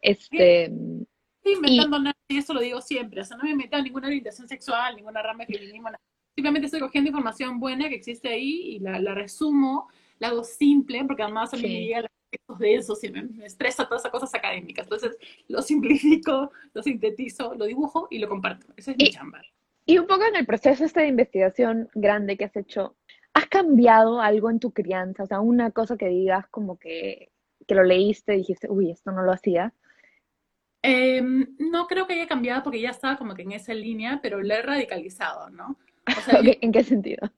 Este. Sí. Sí, inventando y, nada, y eso lo digo siempre, o sea, no me meto en ninguna orientación sexual, ninguna rama de feminismo, nada. simplemente estoy cogiendo información buena que existe ahí y la, la resumo la hago simple, porque además a mí sí. me llega los textos densos y me, me, estresa todas esas cosas académicas. Entonces lo simplifico, lo sintetizo, lo dibujo y lo comparto. Ese es y, mi chamba. Y un poco en el proceso este de investigación grande que has hecho, ¿has cambiado algo en tu crianza? O sea, una cosa que digas como que, que lo leíste y dijiste, uy, esto no lo hacía. Eh, no creo que haya cambiado porque ya estaba como que en esa línea, pero lo he radicalizado, ¿no? O sea, okay, yo, ¿En qué sentido?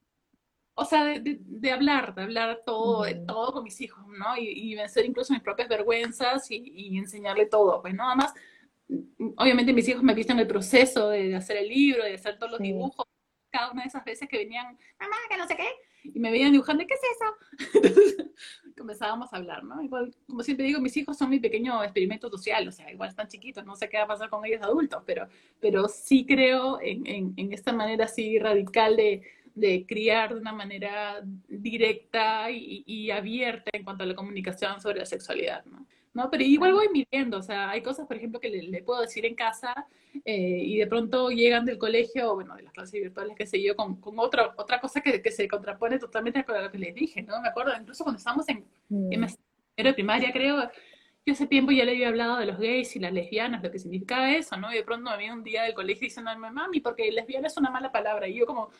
O sea, de, de, de, hablar, de hablar todo, de todo con mis hijos, ¿no? Y, y vencer incluso mis propias vergüenzas y, y, enseñarle todo, pues, ¿no? Además, obviamente mis hijos me visten el proceso de, de, hacer el libro, de hacer todos los sí. dibujos, cada una de esas veces que venían, mamá, que no sé qué, y me veían dibujando, ¿qué es eso? Entonces, comenzábamos a hablar, ¿no? Igual, como siempre digo, mis hijos son mi pequeño experimento social, o sea, igual están chiquitos, no sé qué va a pasar con ellos adultos, pero, pero sí creo en, en, en esta manera así radical de de criar de una manera directa y, y, abierta en cuanto a la comunicación sobre la sexualidad, ¿no? ¿no? Pero igual voy midiendo, o sea, hay cosas, por ejemplo, que le, le puedo decir en casa eh, y de pronto llegan del colegio, bueno, de las clases virtuales, qué sé yo, con, con otra, otra cosa que, que, se contrapone totalmente con lo que les dije, ¿no? Me acuerdo, incluso cuando estábamos en, mm. en de primaria, creo, yo hace tiempo ya le había hablado de los gays y las lesbianas, lo que significaba eso, ¿no? Y de pronto me había un día del colegio diciendo, mami, porque lesbiana es una mala palabra, y yo como,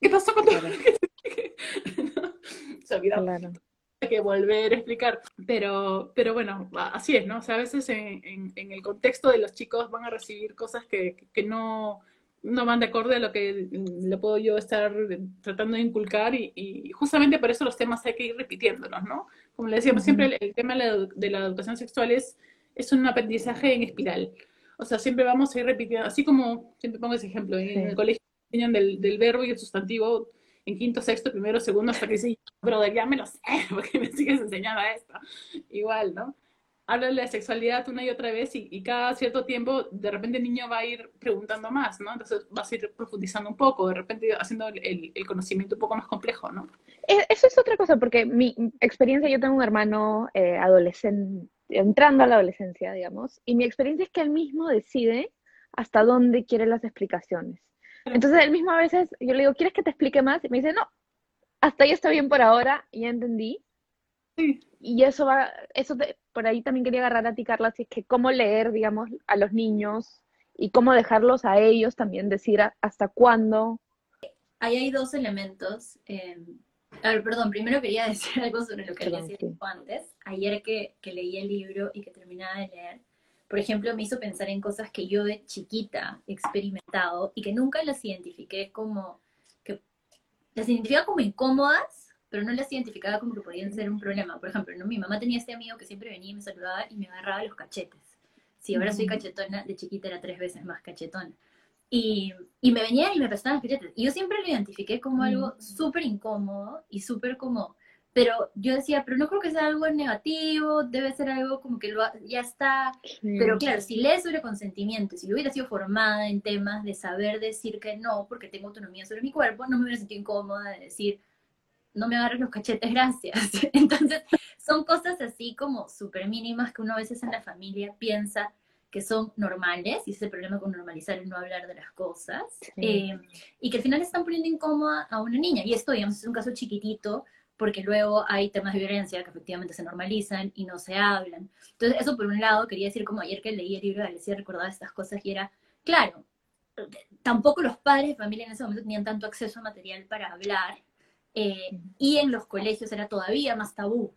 ¿Qué pasó con todo? ¿no? Se olvidó. Claro. Hay que volver a explicar. Pero, pero bueno, así es, ¿no? O sea, a veces en, en, en el contexto de los chicos van a recibir cosas que, que no, no van de acuerdo a lo que le puedo yo estar tratando de inculcar y, y, justamente por eso los temas hay que ir repitiéndolos, ¿no? Como le decíamos, uh -huh. siempre el, el, tema de la, de la educación sexual es, es un aprendizaje en espiral. O sea, siempre vamos a ir repitiendo, así como siempre pongo ese ejemplo, en sí. el colegio enseñan del, del, verbo y el sustantivo en quinto, sexto, primero, segundo, hasta que dicen, brother, ya me lo sé, porque me sigues enseñando esto. Igual, ¿no? Háblale de sexualidad una y otra vez y, y, cada cierto tiempo, de repente el niño va a ir preguntando más, ¿no? Entonces vas a ir profundizando un poco, de repente haciendo el, el conocimiento un poco más complejo, ¿no? E, eso es otra cosa, porque mi experiencia, yo tengo un hermano eh, adolescente, entrando a la adolescencia, digamos, y mi experiencia es que él mismo decide hasta dónde quiere las explicaciones. Entonces él mismo a veces, yo le digo, ¿quieres que te explique más? Y me dice, no, hasta ahí está bien por ahora, ya entendí. Sí. Y eso va, eso te, por ahí también quería agarrar a ti, Carla, si es que cómo leer, digamos, a los niños y cómo dejarlos a ellos también decir hasta cuándo. Ahí hay dos elementos. Eh, a ver, perdón, primero quería decir algo sobre lo que había dicho antes. Ayer que, que leí el libro y que terminaba de leer, por ejemplo, me hizo pensar en cosas que yo de chiquita he experimentado y que nunca las identifiqué como, que las identificaba como incómodas, pero no las identificaba como que podían ser un problema. Por ejemplo, ¿no? mi mamá tenía este amigo que siempre venía y me saludaba y me agarraba los cachetes. Si ahora soy cachetona, de chiquita era tres veces más cachetona. Y, y me venía y me prestaba los cachetes. Y yo siempre lo identifiqué como algo súper incómodo y súper como pero yo decía, pero no creo que sea algo negativo, debe ser algo como que lo, ya está. Pero claro, si lees sobre consentimiento, si yo hubiera sido formada en temas de saber decir que no, porque tengo autonomía sobre mi cuerpo, no me hubiera sentido incómoda de decir, no me agarres los cachetes, gracias. Entonces, son cosas así como súper mínimas que uno a veces en la familia piensa que son normales, y ese problema con normalizar y no hablar de las cosas, eh, y que al final están poniendo incómoda a una niña. Y esto, digamos, es un caso chiquitito, porque luego hay temas de violencia que efectivamente se normalizan y no se hablan. Entonces, eso por un lado, quería decir como ayer que leí el libro de Alicia recordaba estas cosas y era, claro, tampoco los padres de familia en ese momento tenían tanto acceso a material para hablar eh, y en los colegios era todavía más tabú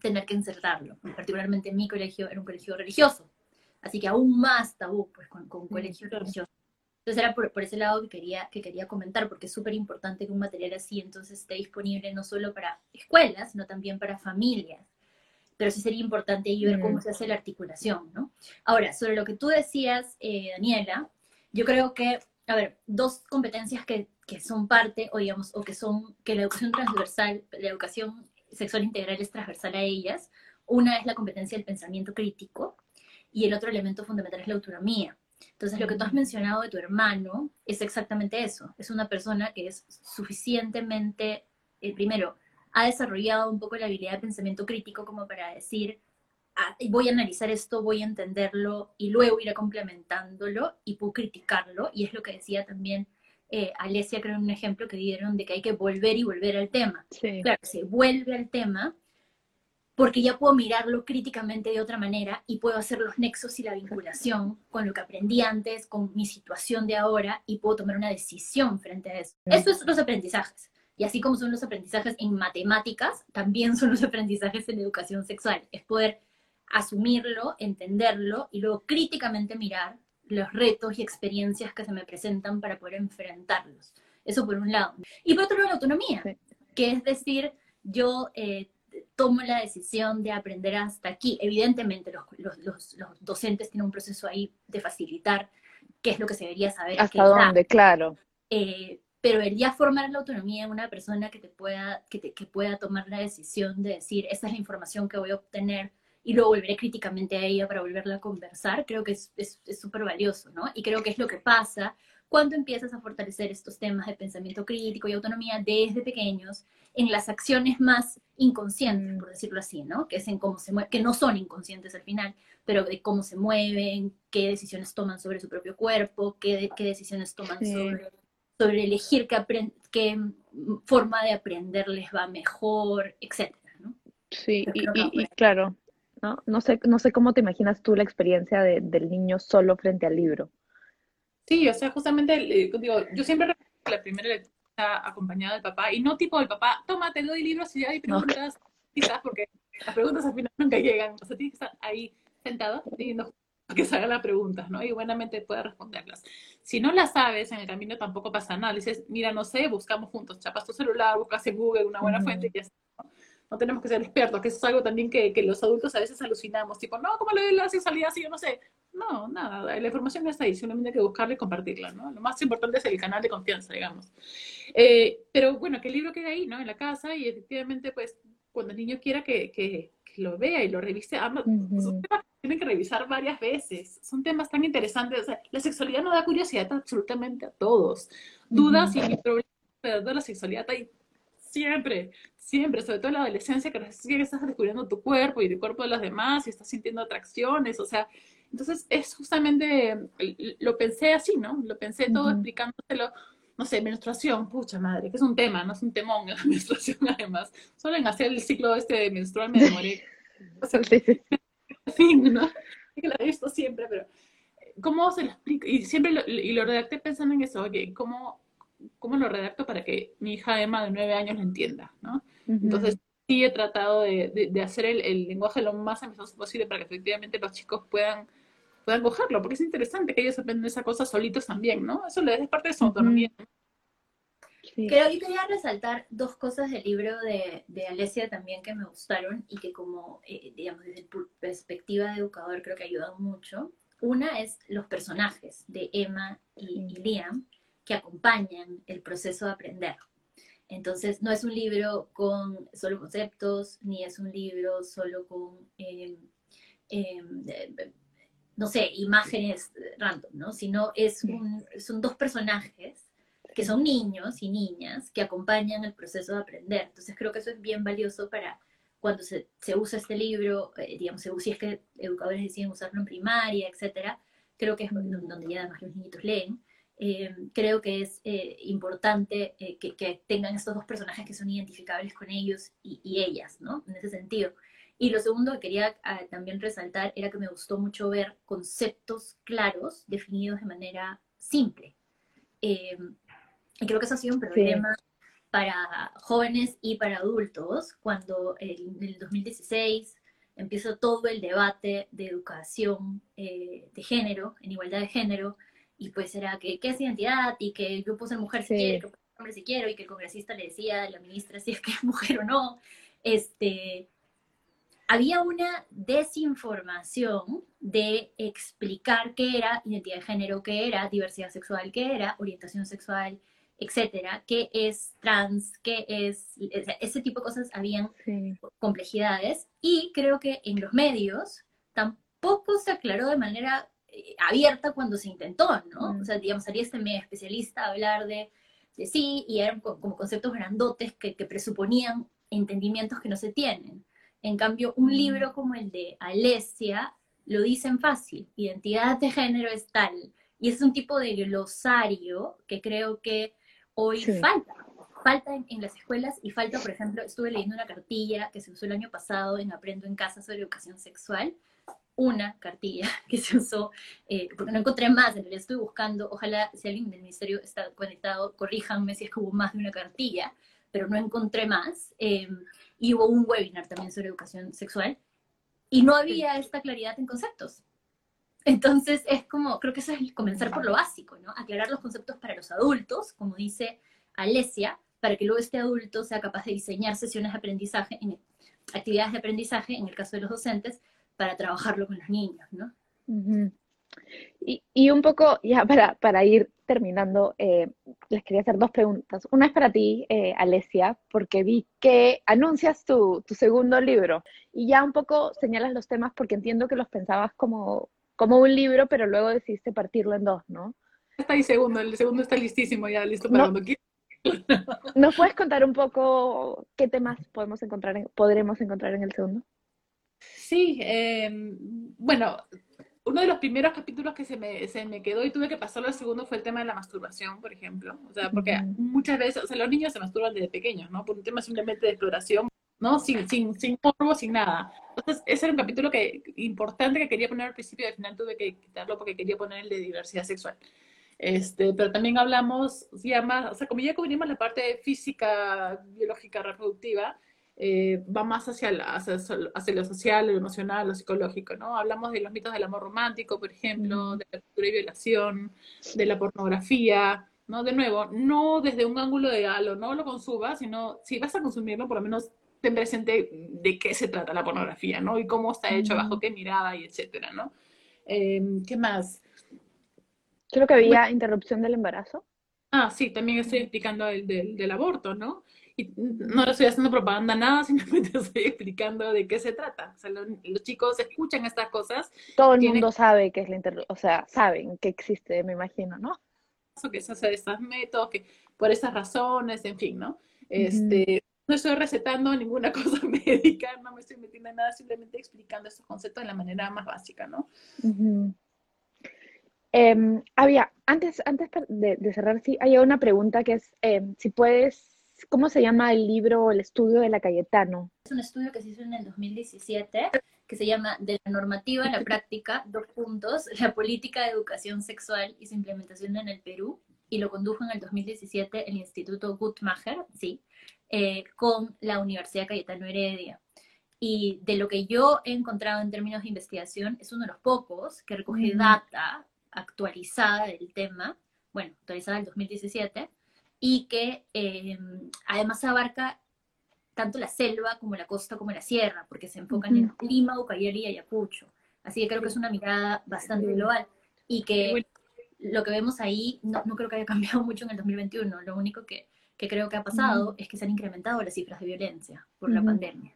tener que insertarlo. Particularmente en mi colegio era un colegio religioso, así que aún más tabú pues con, con colegios religiosos. Entonces era por, ese lado que quería, que quería comentar, porque es súper importante que un material así entonces esté disponible no solo para escuelas, sino también para familias. Pero sí sería importante ahí ver cómo se hace la articulación, ¿no? Ahora, sobre lo que tú decías, eh, Daniela, yo creo que, a ver, dos competencias que, que son parte, o digamos, o que son, que la educación transversal, la educación sexual integral es transversal a ellas. Una es la competencia del pensamiento crítico y el otro elemento fundamental es la autonomía. Entonces, lo que tú has mencionado de tu hermano es exactamente eso. Es una persona que es suficientemente, eh, primero, ha desarrollado un poco la habilidad de pensamiento crítico como para decir, ah, voy a analizar esto, voy a entenderlo y luego ir complementándolo y puedo criticarlo. Y es lo que decía también eh, Alesia, creo, en un ejemplo que dieron de que hay que volver y volver al tema. Claro, se vuelve al tema porque ya puedo mirarlo críticamente de otra manera y puedo hacer los nexos y la vinculación con lo que aprendí antes, con mi situación de ahora y puedo tomar una decisión frente a eso. Eso son los aprendizajes. Y así como son los aprendizajes en matemáticas, también son los aprendizajes en educación sexual. Es poder asumirlo, entenderlo y luego críticamente mirar los retos y experiencias que se me presentan para poder enfrentarlos. Eso por un lado. Y por otro lado, la autonomía, que es decir, yo eh, tomo la decisión de aprender hasta aquí. Evidentemente, los, los, los, docentes tienen un proceso ahí de facilitar qué es lo que se debería saber. Hasta dónde, claro. Eh, pero el ya formar la autonomía en una persona que te pueda, que, te, que pueda tomar la decisión de decir, esta es la información que voy a obtener y luego volveré críticamente a ella para volverla a conversar, creo que es súper valioso, ¿no? Y creo que es lo que pasa cuando empiezas a fortalecer estos temas de pensamiento crítico y autonomía desde pequeños en las acciones más inconscientes, por decirlo así, ¿no? Que es en cómo se que no son inconscientes al final, pero de cómo se mueven, qué decisiones toman sobre su propio cuerpo, qué, qué decisiones toman sobre, sobre elegir qué, qué forma de aprender les va mejor, etcétera, ¿no? Sí, y, claro, ¿no? No sé, no sé cómo te imaginas tú la experiencia del niño solo frente al libro. Sí, o sea, justamente, eh, digo, yo siempre la primera lectura está acompañada del papá, y no tipo del papá, toma, te doy libros y hay preguntas, quizás, porque las preguntas al final nunca llegan, o sea, tienes que estar ahí sentado no que se hagan las preguntas, ¿no? Y buenamente pueda responderlas. Si no las sabes, en el camino tampoco pasa nada. dices, mira, no sé, buscamos juntos, chapas tu celular, buscas en Google una buena fuente y ya está. ¿no? tenemos que ser expertos, que eso es algo también que, que los adultos a veces alucinamos, tipo, no, ¿cómo le doy la sexualidad si yo no sé? No, nada, la información no está ahí, simplemente hay que buscarla y compartirla, ¿no? Lo más importante es el canal de confianza, digamos. Eh, pero bueno, que el libro quede ahí, ¿no? En la casa y efectivamente, pues, cuando el niño quiera que, que, lo vea y lo revise, ambos, son temas que tienen que revisar varias veces. Son temas tan interesantes. O sea, la sexualidad no da curiosidad absolutamente a todos. Dudas y problemas alrededor de la sexualidad hay siempre, siempre, sobre todo en la adolescencia, que recién estás descubriendo tu cuerpo y el cuerpo de los demás y estás sintiendo atracciones, o sea, entonces, es justamente, lo pensé así, ¿no? Lo pensé todo explicándoselo, no sé, menstruación, pucha madre, que es un tema, no es un temón la menstruación además. Solo en hacer el ciclo este de menstrual me demoré sí, ¿no? Que la he visto siempre, pero eh, ¿cómo se lo explico? Y siempre lo, y lo redacté pensando en eso, oye, ¿cómo, ¿cómo lo redacto para que mi hija Emma de nueve años lo entienda, ¿no? Entonces, sí he tratado de, de, hacer el, el, lenguaje lo más amistoso posible para que efectivamente los chicos puedan, puedan cogerlo, porque es interesante que ellos aprendan esa cosa solitos también, ¿no? Eso es parte de su autonomía. Creo que quería resaltar dos cosas del libro de, de Alesia también que me gustaron y que como, eh, digamos, desde perspectiva de educador creo que ayudan mucho. Una es los personajes de Emma y, Liam que acompañan el proceso de aprender. Entonces, no es un libro con solo conceptos, ni es un libro solo con, em, em, no sé, imágenes random, ¿no? Sino es un, son dos personajes que son niños y niñas que acompañan el proceso de aprender. Entonces creo que eso es bien valioso para cuando se, se usa este libro, eh, digamos, si es que educadores deciden usarlo en primaria, etcétera, creo que es donde ya además los niñitos leen. Eh, creo que es eh, importante que, que, tengan estos dos personajes que son identificables con ellos y, y, ellas, ¿no? En ese sentido. Y lo segundo que quería ah, también resaltar era que me gustó mucho ver conceptos claros definidos de manera simple. Y creo que eso ha sido un problema para jóvenes y para adultos cuando en el 2016 empieza todo el debate de educación eh, de género, en igualdad de género, y pues era que qué es identidad y que yo puse mujer si quiero, que hombre si quiero, y que el congresista le decía a la ministra si es que es mujer o no. Este, había una desinformación de explicar qué era identidad de género, qué era diversidad sexual, qué era orientación sexual, etcétera, qué es trans, qué es, ese tipo de cosas habían complejidades y creo que en los medios tampoco se aclaró de manera eh, abierta cuando se intentó, ¿no? Mm. O sea, digamos, salía este medio especialista a hablar de, de sí y eran como conceptos grandotes que, que, presuponían entendimientos que no se tienen. En cambio, un mm. libro como el de Alesia lo dicen fácil, identidad de género es tal, y es un tipo de glosario que creo que hoy falta. Falta en, las escuelas y falta, por ejemplo, estuve leyendo una cartilla que se usó el año pasado en Aprendo en Casa sobre educación sexual, una cartilla que se usó, eh, porque no encontré más, en realidad estoy buscando, ojalá si alguien del ministerio está conectado, corríjanme si es que hubo más de una cartilla, pero no encontré más. Eh, y hubo un webinar también sobre educación sexual y no había esta claridad en conceptos. Entonces es como, creo que eso es comenzar por lo básico, ¿no? Aclarar los conceptos para los adultos, como dice Alesia, para que luego este adulto sea capaz de diseñar sesiones de aprendizaje, en, actividades de aprendizaje, en el caso de los docentes, para trabajarlo con los niños, ¿no? y, y, un poco, ya para, para ir terminando, eh, les quería hacer dos preguntas. Una es para ti, eh, Alesia, porque vi que anuncias tu, tu segundo libro y ya un poco señalas los temas porque entiendo que los pensabas como como un libro, pero luego decidiste partirlo en dos, ¿no? Está ahí segundo, el segundo está listísimo ya, listo para cuando quieras. ¿Nos puedes contar un poco qué temas podemos encontrar podremos encontrar en el segundo? Sí, em, bueno, uno de los primeros capítulos que se me, se me quedó y tuve que pasarlo al segundo fue el tema de la masturbación, por ejemplo. O sea, porque muchas veces, o sea, los niños se masturban desde pequeños, ¿no? Por un tema simplemente de exploración ¿no? Sin, sin, sin morbo, sin nada. Entonces, ese era un capítulo que, importante que quería poner al principio y al final tuve que quitarlo porque quería poner el de diversidad sexual. Este, pero también hablamos, ya más, o sea, como ya cubrimos la parte física, biológica, reproductiva, eh, va más hacia, hacia, hacia, lo social, lo emocional, lo psicológico, ¿no? Hablamos de los mitos del amor romántico, por ejemplo, de la cultura y violación, de la pornografía, ¿no? De nuevo, no desde un ángulo de halo, no lo consumas, sino si vas a consumirlo, por lo menos ten presente de qué se trata la pornografía, ¿no? Y cómo está hecho, bajo qué mirada y etcétera, ¿no? Em, ¿Qué más? Creo que había interrupción del embarazo. Ah, sí, también estoy explicando el del, aborto, ¿no? Y no le estoy haciendo propaganda nada, simplemente estoy explicando de qué se trata. O sea, los, chicos escuchan estas cosas. Todo el mundo sabe que es la interrupción, o sea, saben que existe, me imagino, ¿no? Que se hace de estos métodos, que por esas razones, en fin, ¿no? Este, no estoy recetando ninguna cosa médica, no me estoy metiendo en nada, simplemente explicando estos conceptos de la manera más básica, ¿no? Em, había, antes, antes de, cerrar, sí, hay una pregunta que es em, si puedes ¿cómo se llama el libro, el estudio de la Cayetano? Es un estudio que se hizo en el 2017 que se llama De la normativa a la práctica, dos puntos, la política de educación sexual y su implementación en el Perú, y lo condujo en el 2017 el Instituto Guttmacher, sí, eh, con la Universidad Cayetano Heredia. Y de lo que yo he encontrado en términos de investigación, es uno de los pocos que recoge data actualizada del tema, bueno, actualizada del 2017, y que eh, además abarca tanto la selva como la costa como la sierra, porque se enfocan en Lima, Ucayali y Ayacucho. Así que creo que es una mirada bastante global y que lo que vemos ahí no, no, creo que haya cambiado mucho en el 2021. Lo único que, que creo que ha pasado es que se han incrementado las cifras de violencia por la pandemia.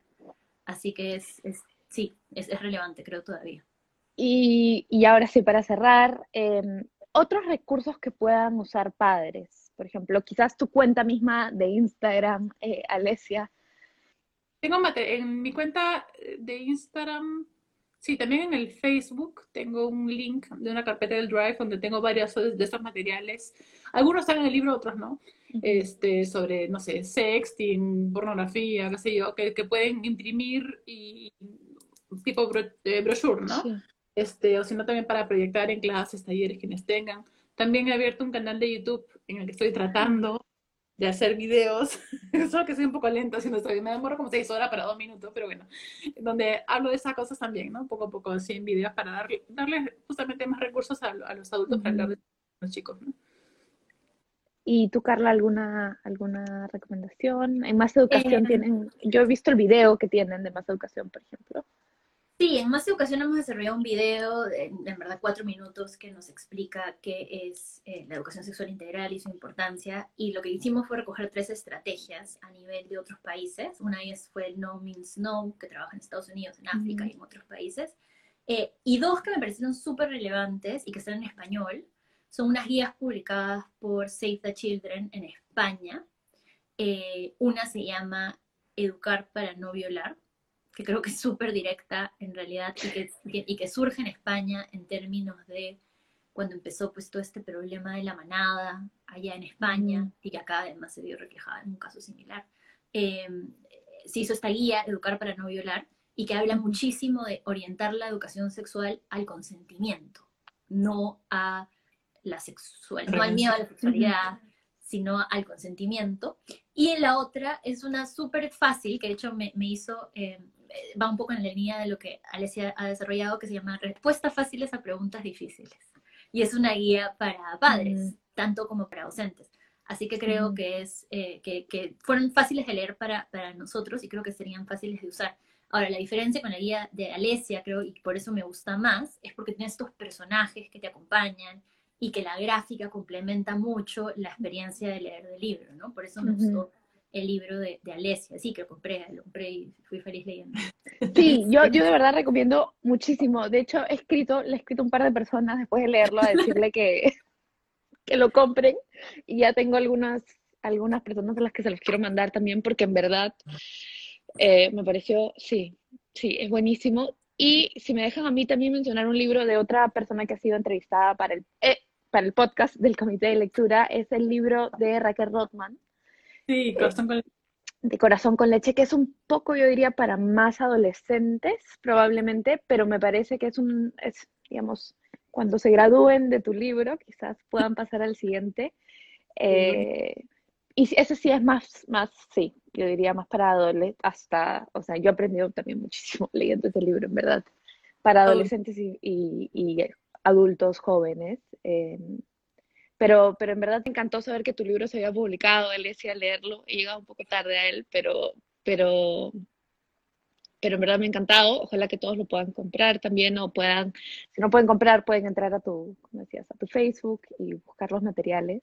Así que es, es sí, es, es, relevante, creo todavía. Y, y ahora sí, para cerrar, eh, otros recursos que puedan usar padres por ejemplo, quizás tu cuenta misma de Instagram, eh, Alesia. Tengo en mi cuenta de Instagram, sí, también en el Facebook tengo un link de una carpeta del Drive donde tengo varios de estos materiales. Algunos están en el libro, otros no. Este, sobre, no sé, sexting, pornografía, qué sé yo, que, que pueden imprimir y tipo eh, brochure, ¿no? Este, o si no, también para proyectar en clases, talleres, quienes tengan. También he abierto un canal de YouTube en el que estoy tratando de hacer videos, solo que soy un poco lenta haciendo esto, me demoro como seis horas para dos minutos, pero bueno, donde hablo de esas cosas también, ¿no? Poco a poco así en videos para darle, darle justamente más recursos a, los adultos para hablar de los chicos, ¿no? ¿Y tú, Carla, alguna, alguna recomendación? En Más Educación eh, tienen, yo he visto el video que tienen de Más Educación, por ejemplo. Sí, en más de ocasión hemos desarrollado un video, de, en verdad cuatro minutos, que nos explica qué es eh, la educación sexual integral y su importancia. Y lo que hicimos fue recoger tres estrategias a nivel de otros países. Una de ellas fue el No Means No, que trabaja en Estados Unidos, en África y en otros países. Eh, y dos que me parecieron súper relevantes y que están en español, son unas guías publicadas por Save the Children en España. Eh, una se llama Educar para no violar que creo que es súper directa en realidad y que, y que, surge en España en términos de cuando empezó pues todo este problema de la manada allá en España y que acá además se vio reflejada en un caso similar. Em, se hizo esta guía, Educar para no violar, y que habla muchísimo de orientar la educación sexual al consentimiento, no a la sexual, no al miedo a la sexualidad, sino al consentimiento. Y en la otra es una súper fácil, que de hecho me, me hizo eh, va un poco en la línea de lo que Alessia ha desarrollado, que se llama Respuestas fáciles a preguntas difíciles. Y es una guía para padres, mm. tanto como para docentes. Así que creo mm. que, es, eh, que, que, fueron fáciles de leer para, para nosotros y creo que serían fáciles de usar. Ahora, la diferencia con la guía de Alesia, creo, y por eso me gusta más, es porque tiene estos personajes que te acompañan y que la gráfica complementa mucho la experiencia de leer del libro, ¿no? Por eso me gustó el libro de, de Alesia, sí, que lo compré, lo compré y fui feliz leyendo. Sí, yo, yo de verdad recomiendo muchísimo. De hecho, he escrito, le he escrito a un par de personas después de leerlo a decirle que, que lo compren y ya tengo algunas, algunas personas a las que se los quiero mandar también porque en verdad eh, me pareció, sí, sí, es buenísimo. Y si me dejan a mí también mencionar un libro de otra persona que ha sido entrevistada para el, eh, para el podcast del comité de lectura, es el libro de Raquel Rothman, Sí, corazón con leche. De corazón con leche, que es un poco, yo diría, para más adolescentes, probablemente, pero me parece que es un, es, digamos, cuando se gradúen de tu libro, quizás puedan pasar al siguiente. Eh, y ese sí es más, más, sí, yo diría más para adolescentes, hasta, o sea, yo he aprendido también muchísimo leyendo ese libro, en verdad, para adolescentes y, y, adultos jóvenes. Eh, pero, pero en verdad me encantó saber que tu libro se había publicado, él decía leerlo, he llegado un poco tarde a él, pero, pero, pero en verdad me ha encantado, ojalá que todos lo puedan comprar también o puedan, si no pueden comprar, pueden entrar a tu, como a tu Facebook y buscar los materiales.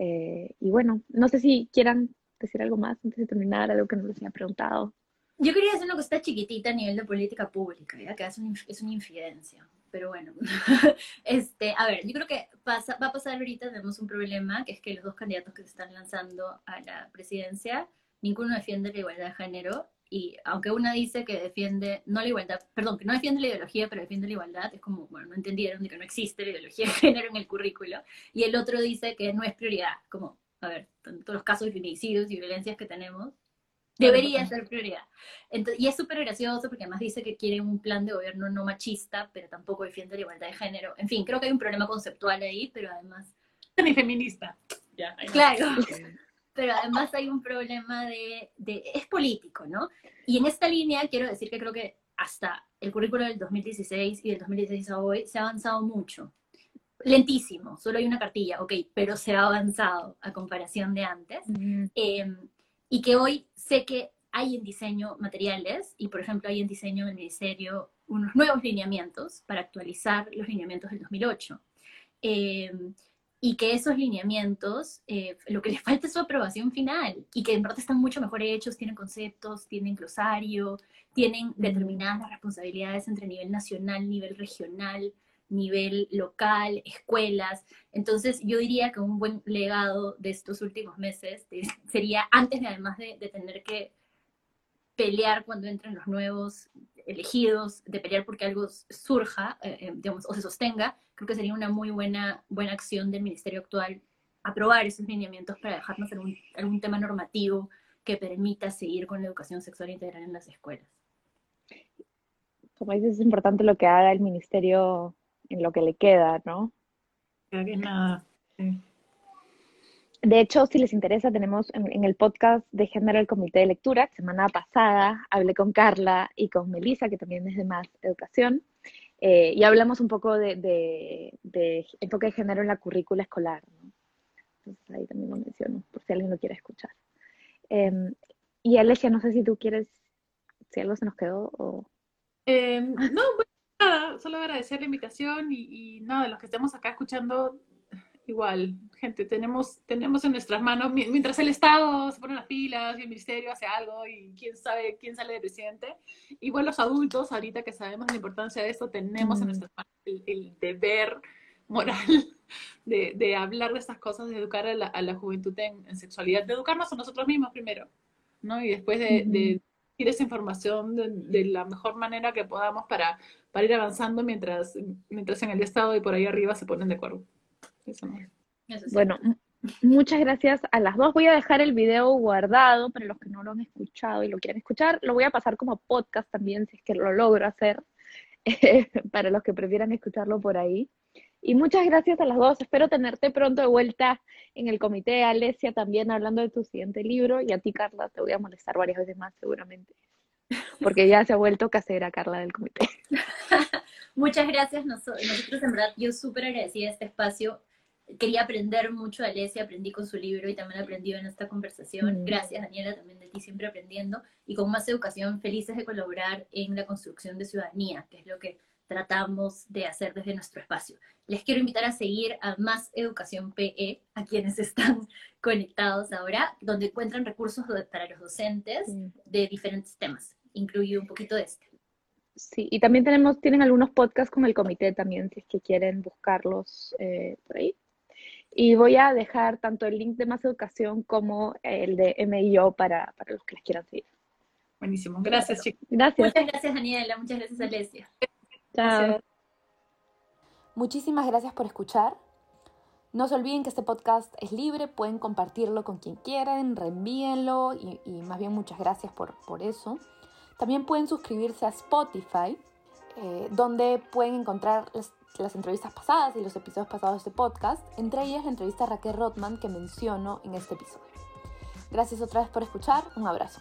Eh, y bueno, no sé si quieran decir algo más antes de terminar, algo que no les había preguntado. Yo quería decir una cosa chiquitita a nivel de política pública, ¿ya? que es, es una infidencia pero bueno. este, a ver, yo creo que pasa, va a pasar ahorita, tenemos un problema, que es que los dos candidatos que se están lanzando a la presidencia, ninguno defiende la igualdad de género, y aunque una dice que defiende, no la igualdad, perdón, que no defiende la ideología, pero defiende la igualdad, es como, bueno, no entendieron de que no existe la ideología de género en el currículo, y el otro dice que no es prioridad, como, a ver, todos los casos de feminicidios y violencias que tenemos, debería ser prioridad. y es súper gracioso porque además dice que quiere un plan de gobierno no machista, pero tampoco defiende la igualdad de género. En fin, creo que hay un problema conceptual ahí, pero además... Ni feminista. Ya, claro. pero además hay un problema de, de, es político, ¿no? Y en esta línea quiero decir que creo que hasta el currículo del 2016 y del 2016 a hoy se ha avanzado mucho. Lentísimo, solo hay una cartilla, ok, pero se ha avanzado a comparación de antes. Em, y que hoy sé que hay en diseño materiales y, por ejemplo, hay en diseño del Ministerio unos nuevos lineamientos para actualizar los lineamientos del 2008. Em, y que esos lineamientos, eh, lo que les falta es su aprobación final y que en verdad están mucho mejor hechos, tienen conceptos, tienen glosario, tienen determinadas responsabilidades entre nivel nacional, nivel regional, nivel local, escuelas. Entonces, yo diría que un buen legado de estos últimos meses sería, antes de además de, tener que pelear cuando entren los nuevos elegidos, de pelear porque algo surja, eh, eh, digamos, o se sostenga, creo que sería una muy buena, buena acción del Ministerio actual aprobar esos lineamientos para dejarnos algún, algún tema normativo que permita seguir con la educación sexual integral en las escuelas. Como dices, es importante lo que haga el Ministerio en lo que le queda, ¿no? que nada. De hecho, si les interesa, tenemos en, el podcast de Género el Comité de Lectura, semana pasada hablé con Carla y con Melissa, que también es de Más Educación, eh, y hablamos un poco de, de, enfoque de género en la currícula escolar. ¿no? Entonces ahí también lo menciono, por si alguien lo quiere escuchar. Em, y Alesia, no sé si tú quieres, si algo se nos quedó o... Em, no, nada, solo agradecer la invitación y, nada, de los que estemos acá escuchando, igual, gente, tenemos, tenemos en nuestras manos, mientras el Estado se pone las pilas y el Ministerio hace algo y quién sabe quién sale de presidente, igual los adultos, ahorita que sabemos la importancia de esto, tenemos en nuestras manos el, deber moral de, de, hablar de estas cosas, de educar a la, juventud en, sexualidad, de educarnos a nosotros mismos primero, ¿no? Y después de, de esa información de, la mejor manera que podamos para, para ir avanzando mientras, mientras en el Estado y por ahí arriba se ponen de acuerdo. Bueno, muchas gracias a las dos. Voy a dejar el video guardado para los que no lo han escuchado y lo quieren escuchar. Lo voy a pasar como podcast también, si es que lo logro hacer, para los que prefieran escucharlo por ahí. Y muchas gracias a las dos. Espero tenerte pronto de vuelta en el comité. Alesia también hablando de tu siguiente libro. Y a ti, Carla, te voy a molestar varias veces más seguramente. Porque ya se ha vuelto casera Carla del comité. muchas gracias. Nosotros, en verdad, yo súper agradecida de este espacio. Quería aprender mucho de Alesia, aprendí con su libro y también aprendí en esta conversación. Mm. Gracias, Daniela, también de ti siempre aprendiendo. Y con más educación, felices de colaborar en la construcción de ciudadanía, que es lo que tratamos de hacer desde nuestro espacio. Les quiero invitar a seguir a Más Educación PE, a quienes están conectados ahora, donde encuentran recursos para los docentes de diferentes temas, incluido un poquito de este. Sí, y también tenemos, tienen algunos podcasts con el comité también, si es que quieren buscarlos eh, por ahí. Y voy a dejar tanto el link de Más Educación como el de MIO para, para los que les quieran seguir. Buenísimo, gracias chicos. Gracias. Muchas gracias Daniela, muchas gracias Alesia. Muchísimas gracias por escuchar. No se olviden que este podcast es libre, pueden compartirlo con quien quieran, reenvíenlo y, más bien muchas gracias por, por, eso. También pueden suscribirse a Spotify, eh, donde pueden encontrar las, entrevistas pasadas y los episodios pasados de podcast, entre ellas la entrevista a Raquel Rotman que menciono en este episodio. Gracias otra vez por escuchar, un abrazo.